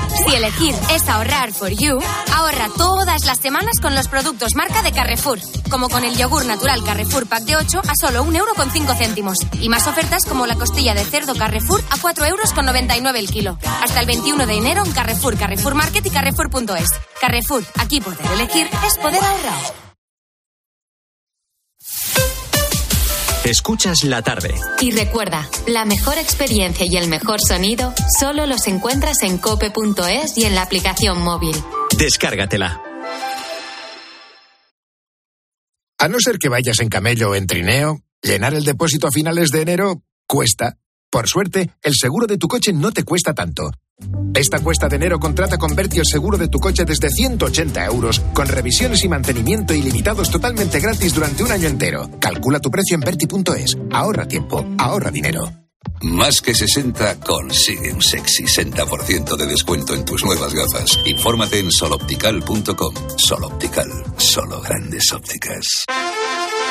Si elegir es ahorrar for you, ahorra todas las semanas con los productos marca de Carrefour, como con el yogur natural Carrefour Pack de 8 a solo 1,5 euro céntimos. Y más ofertas como la costilla de cerdo Carrefour a 4,99 euros el kilo. Hasta el 21 de enero en Carrefour, Carrefour Market y Carrefour.es. Carrefour, aquí poder elegir es poder ahorrar. Escuchas la tarde. Y recuerda, la mejor experiencia y el mejor sonido solo los encuentras en cope.es y en la aplicación móvil. Descárgatela. A no ser que vayas en camello o en trineo, Llenar el depósito a finales de enero cuesta. Por suerte, el seguro de tu coche no te cuesta tanto. Esta cuesta de enero contrata con Berti el seguro de tu coche desde 180 euros, con revisiones y mantenimiento ilimitados totalmente gratis durante un año entero. Calcula tu precio en Berti.es. Ahorra tiempo, ahorra dinero. Más que 60 consigue un sexy 60% de descuento en tus nuevas gafas. Infórmate en soloptical.com. Soloptical, solo grandes ópticas.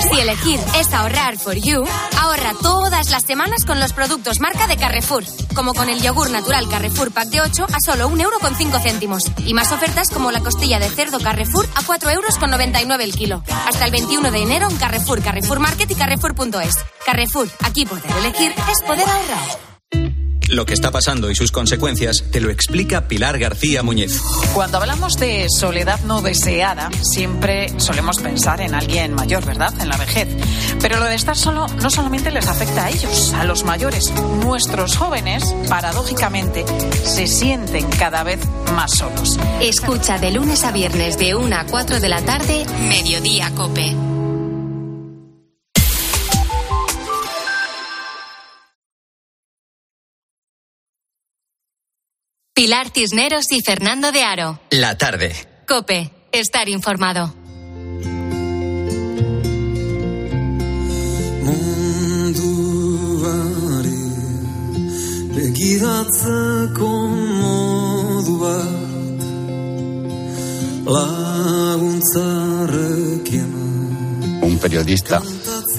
Si elegir es ahorrar for you, ahorra todas las semanas con los productos marca de Carrefour, como con el yogur natural Carrefour Pack de 8 a solo 1,5 euro céntimos. Y más ofertas como la costilla de cerdo Carrefour a 4,99 euros el kilo. Hasta el 21 de enero en Carrefour, Carrefour Market y Carrefour.es. Carrefour, aquí poder elegir es poder ahorrar. Lo que está pasando y sus consecuencias te lo explica Pilar García Muñez. Cuando hablamos de soledad no deseada, siempre solemos pensar en alguien mayor, ¿verdad? En la vejez. Pero lo de estar solo no solamente les afecta a ellos, a los mayores. Nuestros jóvenes, paradójicamente, se sienten cada vez más solos. Escucha de lunes a viernes de 1 a 4 de la tarde, Mediodía Cope. Pilar Cisneros y Fernando de Aro. La tarde. Cope, estar informado. munduari begiratzeko modu bat un periodista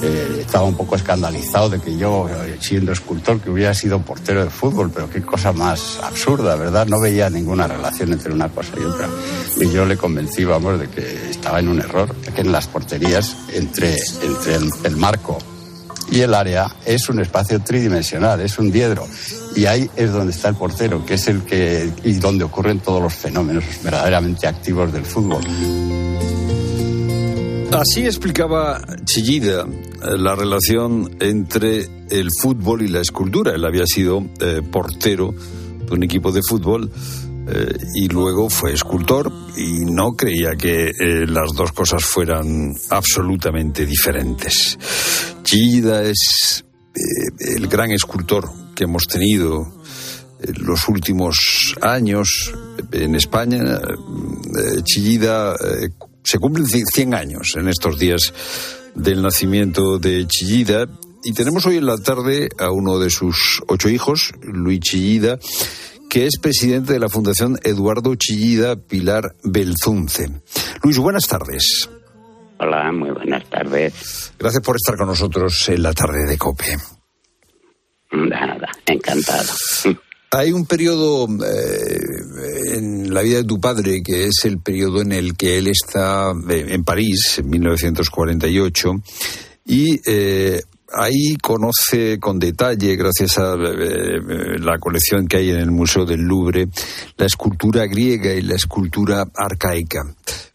eh, estaba un poco escandalizado de que yo, eh, siendo escultor, que hubiera sido portero de fútbol, pero qué cosa más absurda, ¿verdad? No veía ninguna relación entre una cosa y otra. Y yo le convencí, vamos, de que estaba en un error, que en las porterías, entre, entre el, el marco y el área, es un espacio tridimensional, es un diedro. Y ahí es donde está el portero, que es el que, y donde ocurren todos los fenómenos verdaderamente activos del fútbol. Así explicaba Chillida eh, la relación entre el fútbol y la escultura. Él había sido eh, portero de un equipo de fútbol eh, y luego fue escultor y no creía que las dos cosas fueran absolutamente diferentes. Chillida es el gran escultor que hemos tenido en los últimos años en España. Chillida se cumplen 100 años en estos días del nacimiento de Chillida y tenemos hoy en la tarde a uno de sus ocho hijos, Luis Chillida, que es presidente de la Fundación Eduardo Chillida Pilar Belzunce. Luis, buenas tardes. Hola, muy buenas tardes. Gracias por estar con nosotros en la tarde de COPE. Nada, encantado. Hay un periodo eh, en la vida de tu padre que es el periodo en el que él está eh, en París, en 1948, y eh, ahí conoce con detalle, gracias a eh, la colección que hay en el Museo del Louvre, la escultura griega y la escultura arcaica.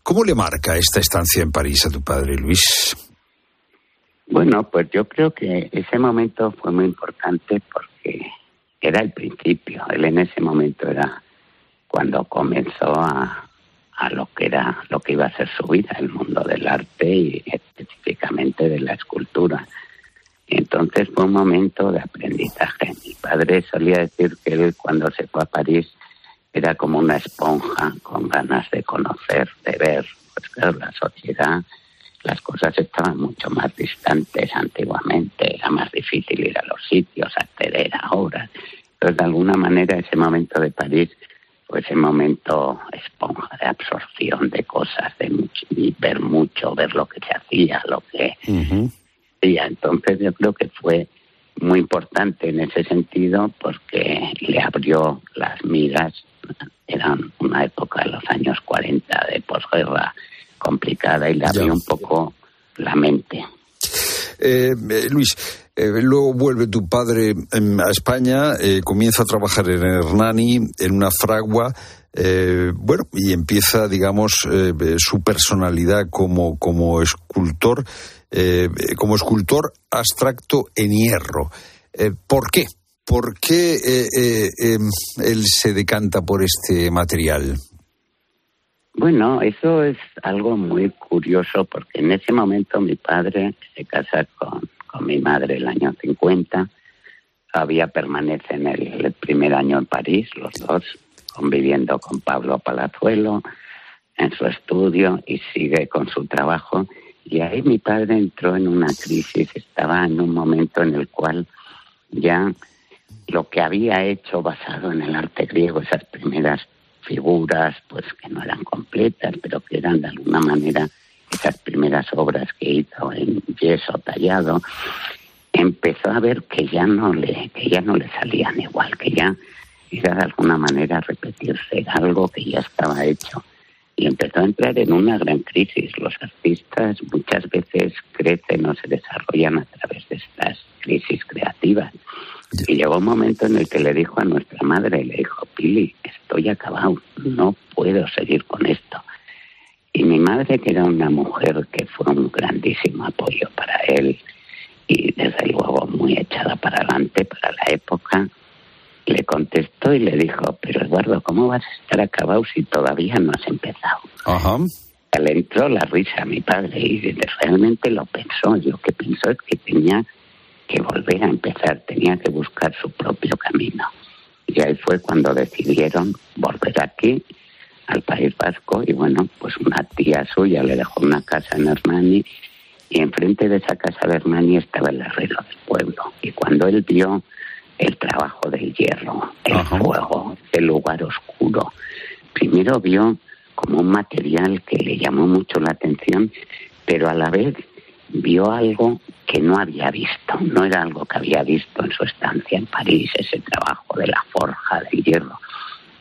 ¿Cómo le marca esta estancia en París a tu padre, Luis? Bueno, pues yo creo que ese momento fue muy importante porque era el principio. Él en ese momento era cuando comenzó a, a lo que era, lo que iba a ser su vida, el mundo del arte y específicamente de la escultura. Entonces fue un momento de aprendizaje. Mi padre solía decir que él cuando se fue a París era como una esponja con ganas de conocer, de ver. Pues claro, la sociedad, las cosas estaban mucho más distantes antiguamente, era más difícil ir a los sitios, acceder a obras. Entonces, de alguna manera, ese momento de París fue ese momento esponja de absorción de cosas, de mucho- y ver mucho, ver lo que se hacía, lo que hacía. Entonces, yo creo que fue muy importante en ese sentido porque le abrió las miras. Era una época de los años 40 de posguerra complicada y le abrió un poco la mente. Eh, eh, Luis, luego vuelve tu padre em, a España, comienza a trabajar en Hernani, en una fragua, bueno, y empieza, digamos, su personalidad como, como escultor, como escultor abstracto en hierro. ¿Por qué? ¿Por qué em, él se decanta por este material? Bueno, eso es algo muy curioso porque en ese momento mi padre se casa con, mi madre el año 50, todavía permanece en el, primer año en París, los dos, conviviendo con Pablo Palazuelo en su estudio y sigue con su trabajo. Y ahí mi padre entró en una crisis, estaba en un momento en el cual ya lo que había hecho basado en el arte griego, esas primeras figuras pues que no eran completas, pero que eran de alguna manera esas primeras obras que hizo en yeso tallado, empezó a ver que ya no le, que ya no le salían igual, que ya era de alguna manera repetirse algo que ya estaba hecho. Y empezó a entrar en una gran crisis. Los artistas muchas veces crecen o se desarrollan a través de estas crisis creativas. Y llegó un momento en el que le dijo a nuestra madre, le dijo, Pili, estoy acabado, no puedo seguir con esto. Y mi madre, que era una mujer que fue un grandísimo apoyo para él y desde luego muy echada para adelante para la época, le contestó y le dijo, pero Eduardo, ¿cómo vas a estar acabado si todavía no has empezado? Ajá. Le entró la risa a mi padre y realmente lo pensó. Yo que pensó es que tenía que volver a empezar, tenía que buscar su propio camino. Y ahí fue cuando decidieron volver aquí, al País Vasco, y bueno, pues una tía suya le dejó una casa en Hernani, y enfrente de esa casa de Hernani estaba el herrero del pueblo. Y cuando él vio el trabajo del hierro, el fuego, el lugar oscuro, primero vio como un material que le llamó mucho la atención, pero a la vez vio algo que no había visto, no era algo que había visto en su estancia en París, ese trabajo de la forja del hierro,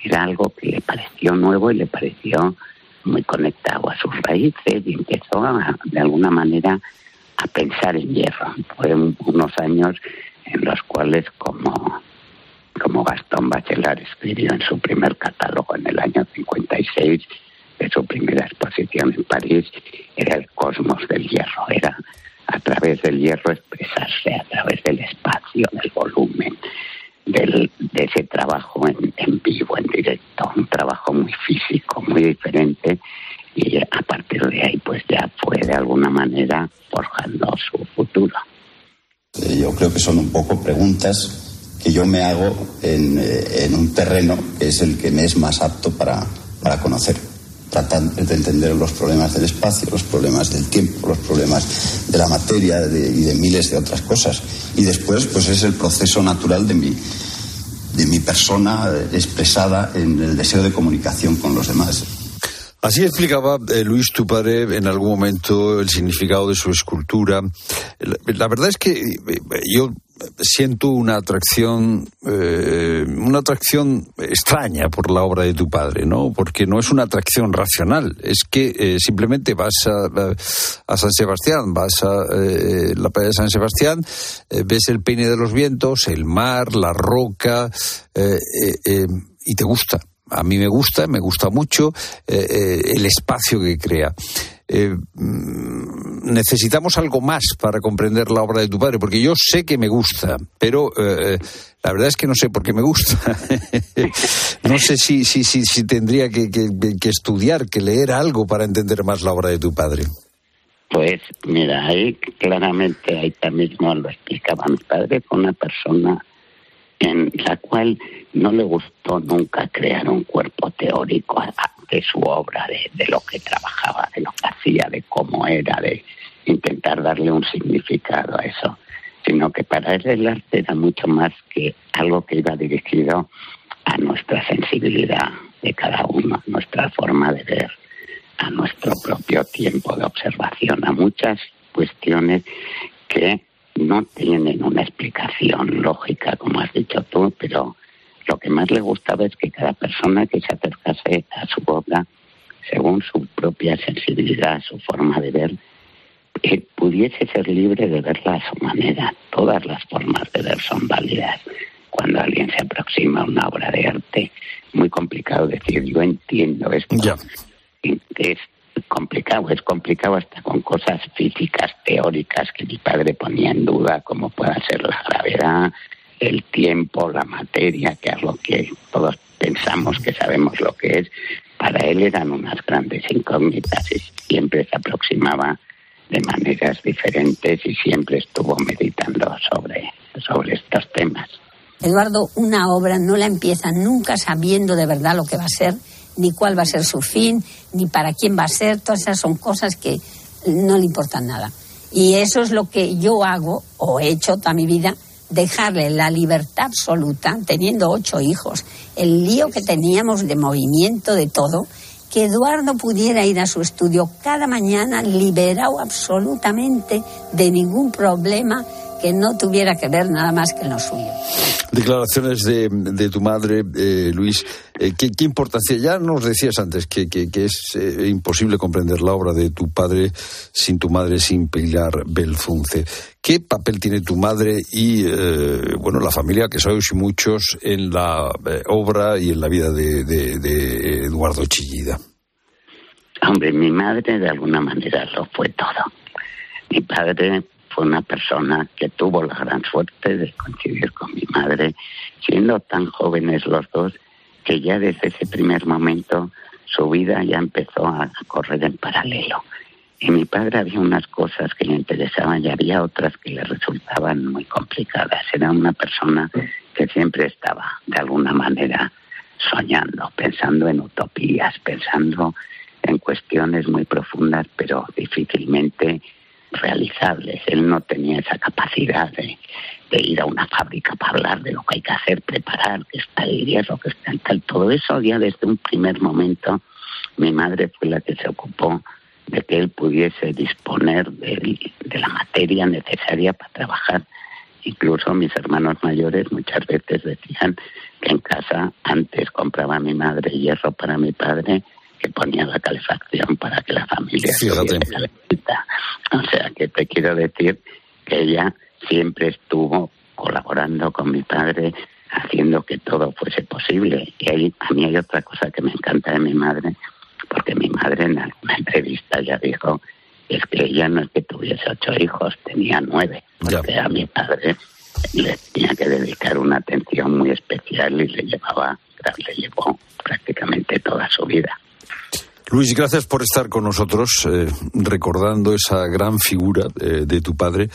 era algo que le pareció nuevo y le pareció muy conectado a sus raíces y empezó de alguna manera a pensar en hierro. Fueron unos años en los cuales como, como Gastón Bachelard escribió en su primer catálogo en el año 56 de su primera exposición en París, era el cosmos del hierro, era a través del hierro expresarse, a través del espacio, del volumen, del, de ese trabajo en, vivo, en directo, un trabajo muy físico, muy diferente y a partir de ahí pues ya fue de alguna manera forjando su futuro. Eh, yo creo que son un poco preguntas que yo me hago en, eh, un terreno que es el que me es más apto para conocer tratando de entender los problemas del espacio, los problemas del tiempo, los problemas de la materia y de miles de otras cosas. Y después, pues es el proceso natural de mi, de mi persona expresada en el deseo de comunicación con los demás. Así explicaba eh, Luis, tu padre, en algún momento el significado de su escultura. La, verdad es que eh, yo siento una atracción, eh, una atracción extraña por la obra de tu padre, ¿no? Porque no es una atracción racional, es que simplemente vas a, San Sebastián, vas a la playa de San Sebastián, ves el peine de los vientos, el mar, la roca, y te gusta a mí me gusta, me gusta mucho eh, eh, el espacio que crea. Eh, mm, necesitamos algo más para comprender la obra de tu padre, porque yo sé que me gusta, pero la verdad es que no sé por qué me gusta. no sé si, si, si, si tendría que, que, estudiar, que leer algo para entender más la obra de tu padre. Pues mira, ahí claramente, ahí también mismo lo explicaba mi padre, fue una persona en la cual no le gustó nunca crear un cuerpo teórico de su obra, de, lo que trabajaba, de lo que hacía, de cómo era, de intentar darle un significado a eso, sino que para él el arte era mucho más que algo que iba dirigido a nuestra sensibilidad de cada uno, a nuestra forma de ver, a nuestro propio tiempo de observación, a muchas cuestiones que no tienen una explicación lógica, como has dicho tú, pero lo que más le gustaba es que cada persona que se acercase a su obra, según su propia sensibilidad, su forma de ver, eh, pudiese ser libre de verla a su manera. Todas las formas de ver son válidas. Cuando alguien se aproxima a una obra de arte, muy complicado decir, yo entiendo esto. Es complicado, es complicado hasta con cosas físicas, teóricas que mi padre ponía en duda, como pueda ser la gravedad, el tiempo, la materia, que es lo que todos pensamos que sabemos lo que es. Para él eran unas grandes incógnitas y siempre se aproximaba de maneras diferentes y siempre estuvo meditando sobre, sobre estos temas. Eduardo, una obra no la empieza nunca sabiendo de verdad lo que va a ser, ni cuál va a ser su fin, ni para quién va a ser. Todas esas son cosas que no le importan nada. Y eso es lo que yo hago, o he hecho toda mi vida, dejarle la libertad absoluta, teniendo ocho hijos, el lío que teníamos de movimiento, de todo, que Eduardo pudiera ir a su estudio cada mañana liberado absolutamente de ningún problema que no tuviera que ver nada más que lo suyo. Declaraciones de, tu madre, eh, Luis. Eh, ¿qué, importancia? Ya nos decías antes que, es eh, imposible comprender la obra de tu padre sin tu madre, sin Pilar Belfunce. ¿Qué papel tiene tu madre y, bueno, la familia, que sois muchos, en la obra y en la vida de, de Eduardo Chillida? Hombre, mi madre de alguna manera lo fue todo. Mi padre fue una persona que tuvo la gran suerte de coincidir con mi madre, siendo tan jóvenes los dos que ya desde ese primer momento su vida ya empezó a correr en paralelo. Y mi padre había unas cosas que le interesaban y había otras que le resultaban muy complicadas. Era una persona que siempre estaba, de alguna manera, soñando, pensando en utopías, pensando en cuestiones muy profundas, pero difícilmente realizables. Él no tenía esa capacidad de, ir a una fábrica para hablar de lo que hay que hacer, preparar, que está el hierro, que está el tal. Todo eso ya desde un primer momento mi madre fue la que se ocupó de que él pudiese disponer de, de la materia necesaria para trabajar. Incluso mis hermanos mayores muchas veces decían que en casa antes compraba mi madre hierro para mi padre que ponía la calefacción para que la familia se O sea, que te quiero decir que ella siempre estuvo colaborando con mi padre, haciendo que todo fuese posible. Y ahí, a mí hay otra cosa que me encanta de mi madre, porque mi madre en alguna entrevista ya dijo es que ella no es que tuviese ocho hijos, tenía nueve. Porque a mi padre le tenía que dedicar una atención muy especial y le llevaba, le llevó prácticamente toda su vida. Luis, gracias por estar con nosotros, eh, recordando esa gran figura eh, de tu padre.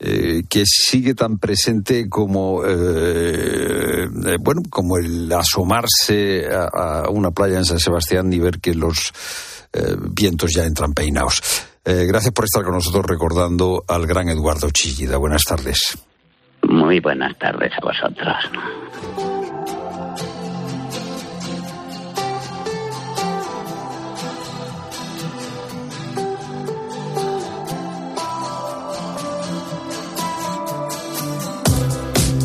Eh, que sigue tan presente como bueno como el asomarse a, una playa en San Sebastián y ver que los vientos ya entran peinados. gracias por estar con nosotros recordando al gran Eduardo Chillida. Buenas tardes. Muy buenas tardes a vosotros.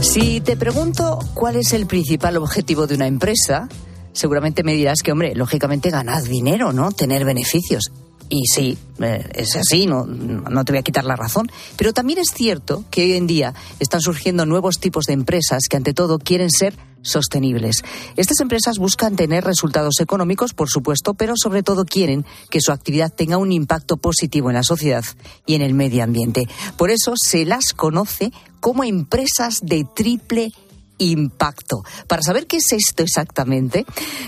Si te pregunto cuál es el principal objetivo de una empresa, seguramente me dirás que, hombre, lógicamente ganar dinero, ¿no? Tener beneficios. Y sí, eh, es así, no, no te voy a quitar la razón. Pero también es cierto que hoy en día están surgiendo nuevos tipos de empresas que ante todo quieren ser sostenibles. Estas empresas buscan tener resultados económicos, por supuesto, pero sobre todo quieren que su actividad tenga un impacto positivo en la sociedad y en el medio ambiente. Por eso se las conoce como empresas de triple impacto. Para saber qué es esto exactamente,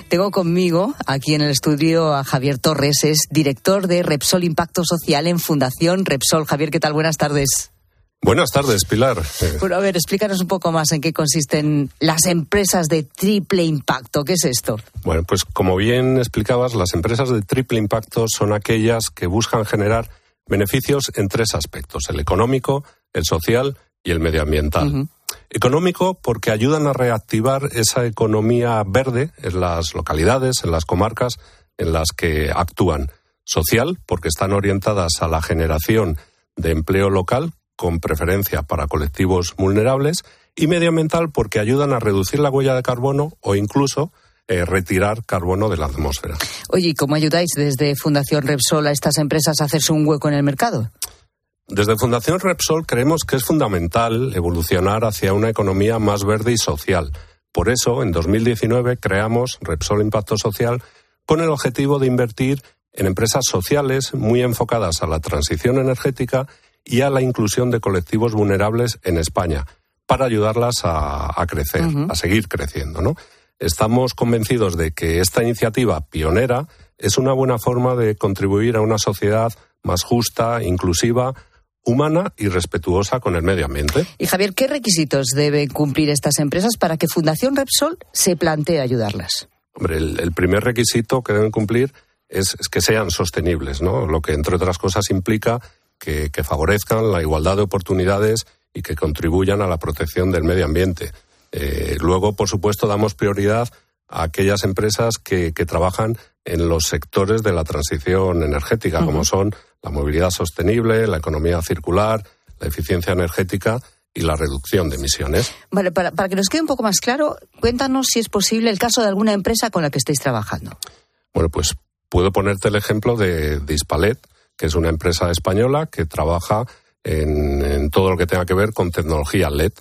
tengo conmigo aquí en el estudio a Javier Torres, es director de Repsol Impacto Social en Fundación Repsol. Javier, ¿qué tal? Buenas tardes. Buenas tardes, Pilar. Bueno, a ver, explícanos un poco más en qué consisten las empresas de triple impacto. ¿Qué es esto? Bueno, pues como bien explicabas, las empresas de triple impacto son aquellas que buscan generar beneficios en tres aspectos, el económico, el social y el medioambiental. Económico porque ayudan a reactivar esa economía verde en las localidades, en las comarcas en las que actúan. Social porque están orientadas a la generación de empleo local con preferencia para colectivos vulnerables y medioambiental porque ayudan a reducir la huella de carbono o incluso eh, retirar carbono de la atmósfera. Oye, ¿y cómo ayudáis desde Fundación Repsol a estas empresas a hacerse un hueco en el mercado? Desde Fundación Repsol creemos que es fundamental evolucionar hacia una economía más verde y social. Por eso, en 2019 creamos Repsol Impacto Social con el objetivo de invertir en empresas sociales muy enfocadas a la transición energética y a la inclusión de colectivos vulnerables en España, para ayudarlas a, crecer, a seguir creciendo. ¿no? Estamos convencidos de que esta iniciativa pionera es una buena forma de contribuir a una sociedad más justa, inclusiva, humana y respetuosa con el medio ambiente. Y Javier, ¿qué requisitos deben cumplir estas empresas para que Fundación Repsol se plantee ayudarlas? Hombre, el, primer requisito que deben cumplir es, que sean sostenibles, ¿no? Lo que, entre otras cosas, implica que, favorezcan la igualdad de oportunidades y que contribuyan a la protección del medio ambiente. Eh, luego, por supuesto, damos prioridad a aquellas empresas que, trabajan en los sectores de la transición energética, como son la movilidad sostenible, la economía circular, la eficiencia energética y la reducción de emisiones. Vale, para, que nos quede un poco más claro, cuéntanos si es posible el caso de alguna empresa con la que estéis trabajando. Bueno, pues puedo ponerte el ejemplo de, de Hispalet, que es una empresa española que trabaja en, todo lo que tenga que ver con tecnología LED,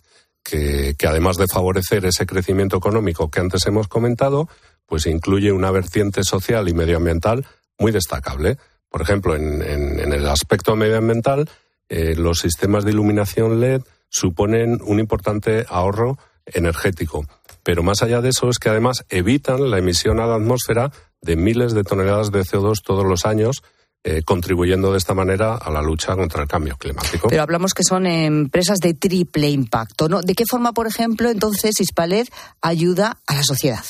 que, además de favorecer ese crecimiento económico que antes hemos comentado, pues incluye una vertiente social y medioambiental muy destacable. Por ejemplo, en, el aspecto medioambiental, eh, los sistemas de iluminación LED suponen un importante ahorro energético. Pero más allá de eso es que además evitan la emisión a la atmósfera de miles de toneladas de CO2 todos los años, eh, contribuyendo de esta manera a la lucha contra el cambio climático. Pero hablamos que son empresas de triple impacto, ¿no? ¿De qué forma, por ejemplo, entonces Hispalet ayuda a la sociedad?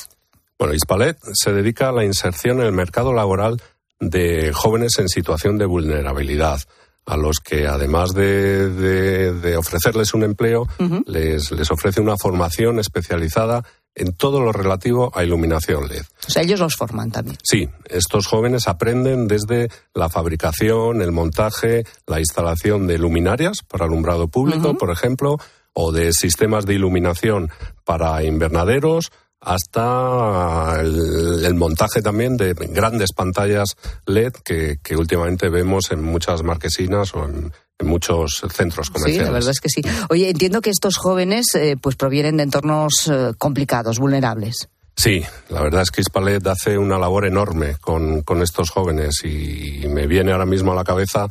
Bueno, Hispalet se dedica a la inserción en el mercado laboral de jóvenes en situación de vulnerabilidad a los que además de, ofrecerles un empleo, les, les ofrece una formación especializada en todo lo relativo a iluminación LED. O sea, ellos los forman también. Sí, estos jóvenes aprenden desde la fabricación, el montaje, la instalación de luminarias para alumbrado público, por ejemplo, o de sistemas de iluminación para invernaderos, hasta el, montaje también de grandes pantallas LED que, que, últimamente vemos en muchas marquesinas o en, muchos centros comerciales. Sí, la verdad es que sí. Oye, entiendo que estos jóvenes eh, pues provienen de entornos eh, complicados, vulnerables. Sí, la verdad es que Hispalet hace una labor enorme con, con estos jóvenes y, me viene ahora mismo a la cabeza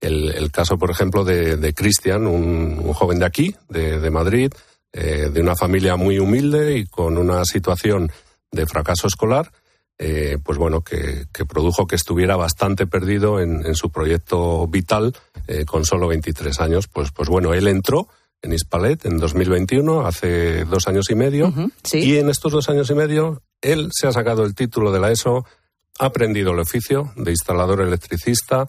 el, caso, por ejemplo, de, Cristian, un, joven de aquí, de, de Madrid, eh, de una familia muy humilde y con una situación de fracaso escolar, eh, pues bueno, que, produjo que estuviera bastante perdido en, su proyecto vital eh, con solo 23 años. Pues, pues bueno, él entró en Hispalet en 2021, hace dos años y medio, y en estos dos años y medio él se ha sacado el título de la ESO, ha aprendido el oficio de instalador electricista,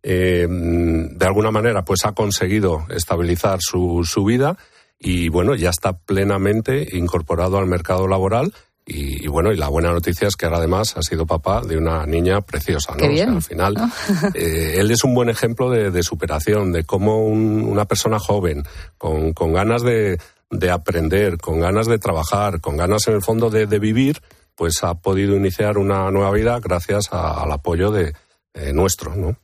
de alguna manera pues ha conseguido estabilizar su, su vida y bueno, ya está plenamente incorporado al mercado laboral. Y, bueno, y la buena noticia es que ahora además ha sido papá de una niña preciosa, ¿no? al final, eh, él es un buen ejemplo de, superación, de cómo una persona joven, con, con ganas de, de, aprender, con ganas de trabajar, con ganas en el fondo de, vivir, pues ha podido iniciar una nueva vida gracias al apoyo de nuestro, ¿no?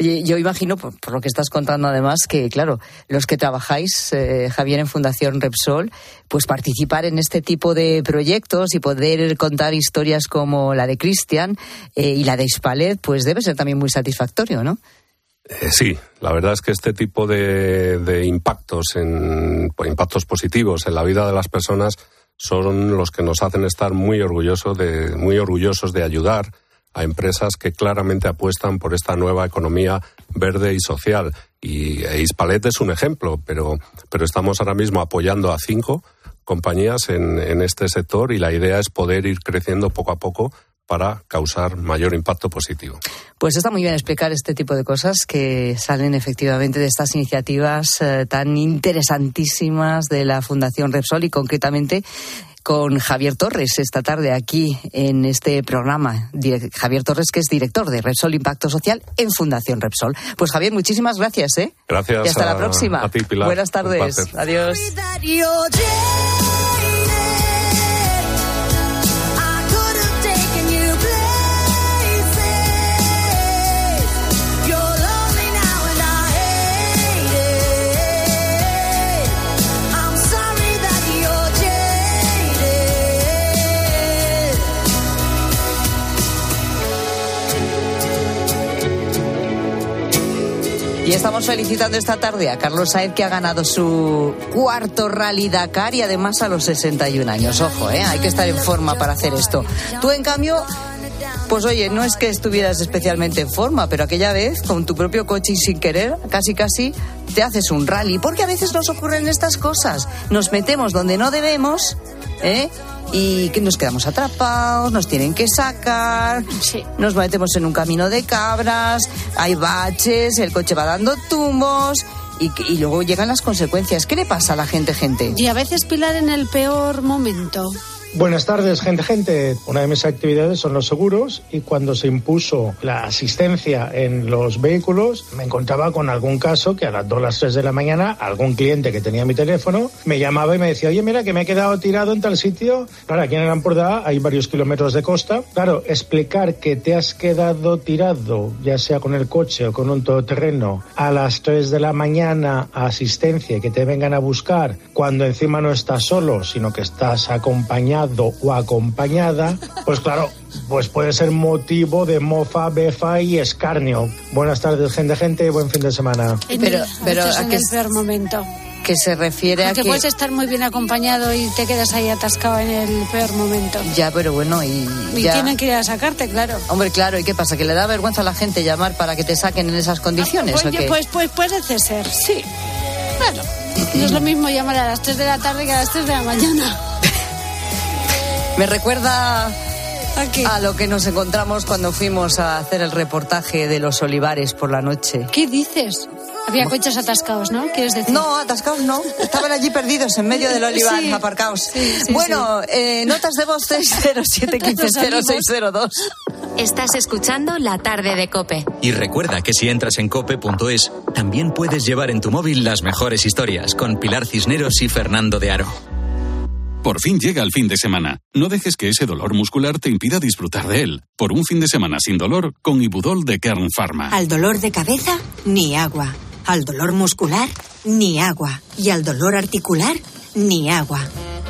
Oye, yo imagino, por, lo que estás contando además, que claro, los que trabajáis, eh, Javier, en Fundación Repsol, pues participar en este tipo de proyectos y poder contar historias como la de Cristian eh, y la de Ispalet, pues debe ser también muy satisfactorio, ¿no? Eh, sí, la verdad es que este tipo de, impactos, en, impactos positivos en la vida de las personas, son los que nos hacen estar muy orgullosos de, muy orgullosos de ayudar a empresas que claramente apuestan por esta nueva economía verde y social. Y e es un ejemplo, pero, pero estamos ahora mismo apoyando a cinco compañías en, en este sector y la idea es poder ir creciendo poco a poco para causar mayor impacto positivo. Pues está muy bien explicar este tipo de cosas que salen efectivamente de estas iniciativas eh, tan interesantísimas de la Fundación Repsol y concretamente con Javier Torres esta tarde aquí en este programa. Javier Torres, que es director de Repsol Impacto Social en Fundación Repsol. Pues Javier, muchísimas gracias. ¿eh? Gracias. Y hasta la próxima. Buenas tardes. Adiós. Y estamos felicitando esta tarde a Carlos Saez que ha ganado su cuarto Rally Dakar y además a los 61 años. Ojo, ¿eh? hay que estar en forma para hacer esto. Tú, en cambio, pues oye, no es que estuvieras especialmente en forma, pero aquella vez con tu propio coche y sin querer, casi casi te haces un rally. Porque a veces nos ocurren estas cosas. Nos metemos donde no debemos, ¿eh? Y que nos quedamos atrapados, nos tienen que sacar, nos metemos en un camino de cabras, hay baches, el coche va dando tumbos. Y, y luego llegan las consecuencias. ¿Qué le pasa a la gente, gente? Y a veces Pilar en el peor momento. Buenas tardes, gente, gente. Una de mis actividades son los seguros y cuando se impuso la asistencia en los vehículos, me encontraba con algún caso que a las 2 las 3 de la mañana, algún cliente que tenía mi teléfono me llamaba y me decía, oye, mira que me he quedado tirado en tal sitio. Claro, aquí en el Ampurdá hay varios kilómetros de costa. Claro, explicar que te has quedado tirado, ya sea con el coche o con un todoterreno, a las 3 de la mañana a asistencia y que te vengan a buscar cuando encima no estás solo, sino que estás acompañado o acompañada, pues claro, pues puede ser motivo de mofa, befa y escarnio. Buenas tardes, gente, gente, buen fin de semana. Pero, pero en el peor momento. Que se refiere Porque a que... puedes estar muy bien acompañado y te quedas ahí atascado en el peor momento. Ya, pero bueno, y... Y ya. tienen que ir a sacarte, claro. Hombre, claro, ¿y qué pasa? ¿Que le da vergüenza a la gente llamar para que te saquen en esas condiciones Pues, o qué? pues, pues puede ser, sí. Claro. No es lo mismo llamar a las 3 de la tarde que a las 3 de la mañana. Me recuerda ¿A, lo que nos encontramos cuando fuimos a hacer el reportaje de los olivares por la noche. ¿Qué dices? Había coches atascados, ¿no? ¿Quieres decir? No, atascados no. Estaban allí perdidos en medio del olivar, Sí. aparcados. Sí, sí, bueno, eh, notas de voz 607-150602. Estás escuchando La tarde de Cope. Y recuerda que si entras en cope.es, también puedes llevar en tu móvil las mejores historias con Pilar Cisneros y Fernando de Aro. Por fin llega el fin de semana. No dejes que ese dolor muscular te impida disfrutar de él. Por un fin de semana sin dolor, con Ibudol de Kern Pharma. Al dolor de cabeza, ni agua. Al dolor muscular, ni agua. Y al dolor articular, ni agua.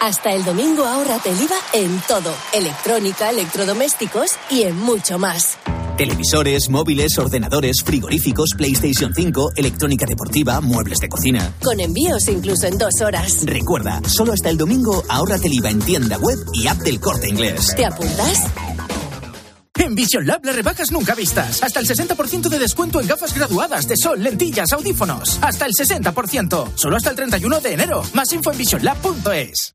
Hasta el domingo ahórrate el IVA en todo, electrónica, electrodomésticos y en mucho más. Televisores, móviles, ordenadores, frigoríficos, PlayStation 5, electrónica deportiva, muebles de cocina. Con envíos incluso en dos horas. Recuerda, solo hasta el domingo ahórrate el IVA en tienda web y app del corte inglés. ¿Te apuntas? En Vision Lab las rebajas nunca vistas. Hasta el 60% de descuento en gafas graduadas de sol, lentillas, audífonos. Hasta el 60%. Solo hasta el 31 de enero. Más info en visionlab.es.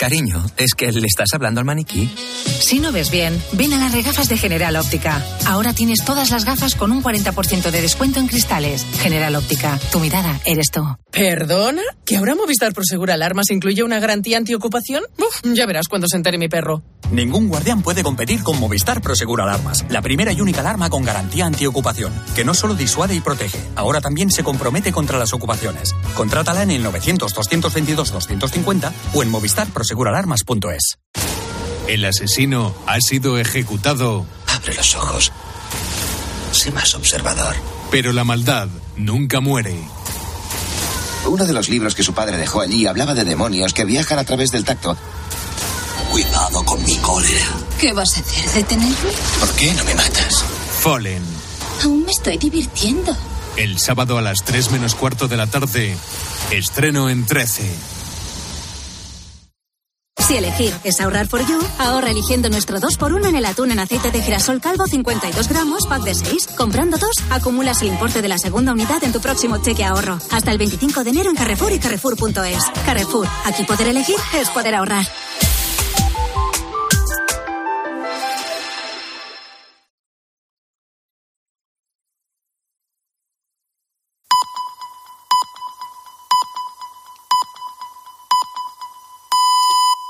Cariño, ¿es que le estás hablando al maniquí? Si no ves bien, ven a las regafas de General Óptica. Ahora tienes todas las gafas con un 40% de descuento en cristales. General Óptica, tu mirada eres tú. ¿Perdona? ¿Que ahora Movistar Prosegura Alarmas incluye una garantía antiocupación? Uf, ya verás cuando se entere mi perro. Ningún guardián puede competir con Movistar Prosegur Alarmas, la primera y única alarma con garantía antiocupación, que no solo disuade y protege, ahora también se compromete contra las ocupaciones. Contrátala en el 900-222-250 o en movistarproseguralarmas.es. El asesino ha sido ejecutado, Abre los ojos. Sé más observador. pero la maldad nunca muere. Uno de los libros que su padre dejó allí hablaba de demonios que viajan a través del tacto. cuidado con mi cólera. ¿Qué vas a hacer? ¿Detenerme? ¿Por qué no me matas? Fallen. Aún me estoy divirtiendo. El sábado a las 3 menos cuarto de la tarde, estreno en 13. Si elegir es ahorrar for you, ahorra eligiendo nuestro 2x1 en el atún en aceite de girasol calvo 52 gramos, pack de 6. Comprando dos, acumulas el importe de la segunda unidad en tu próximo cheque ahorro. Hasta el 25 de enero en Carrefour y Carrefour.es. Carrefour, aquí poder elegir es poder ahorrar.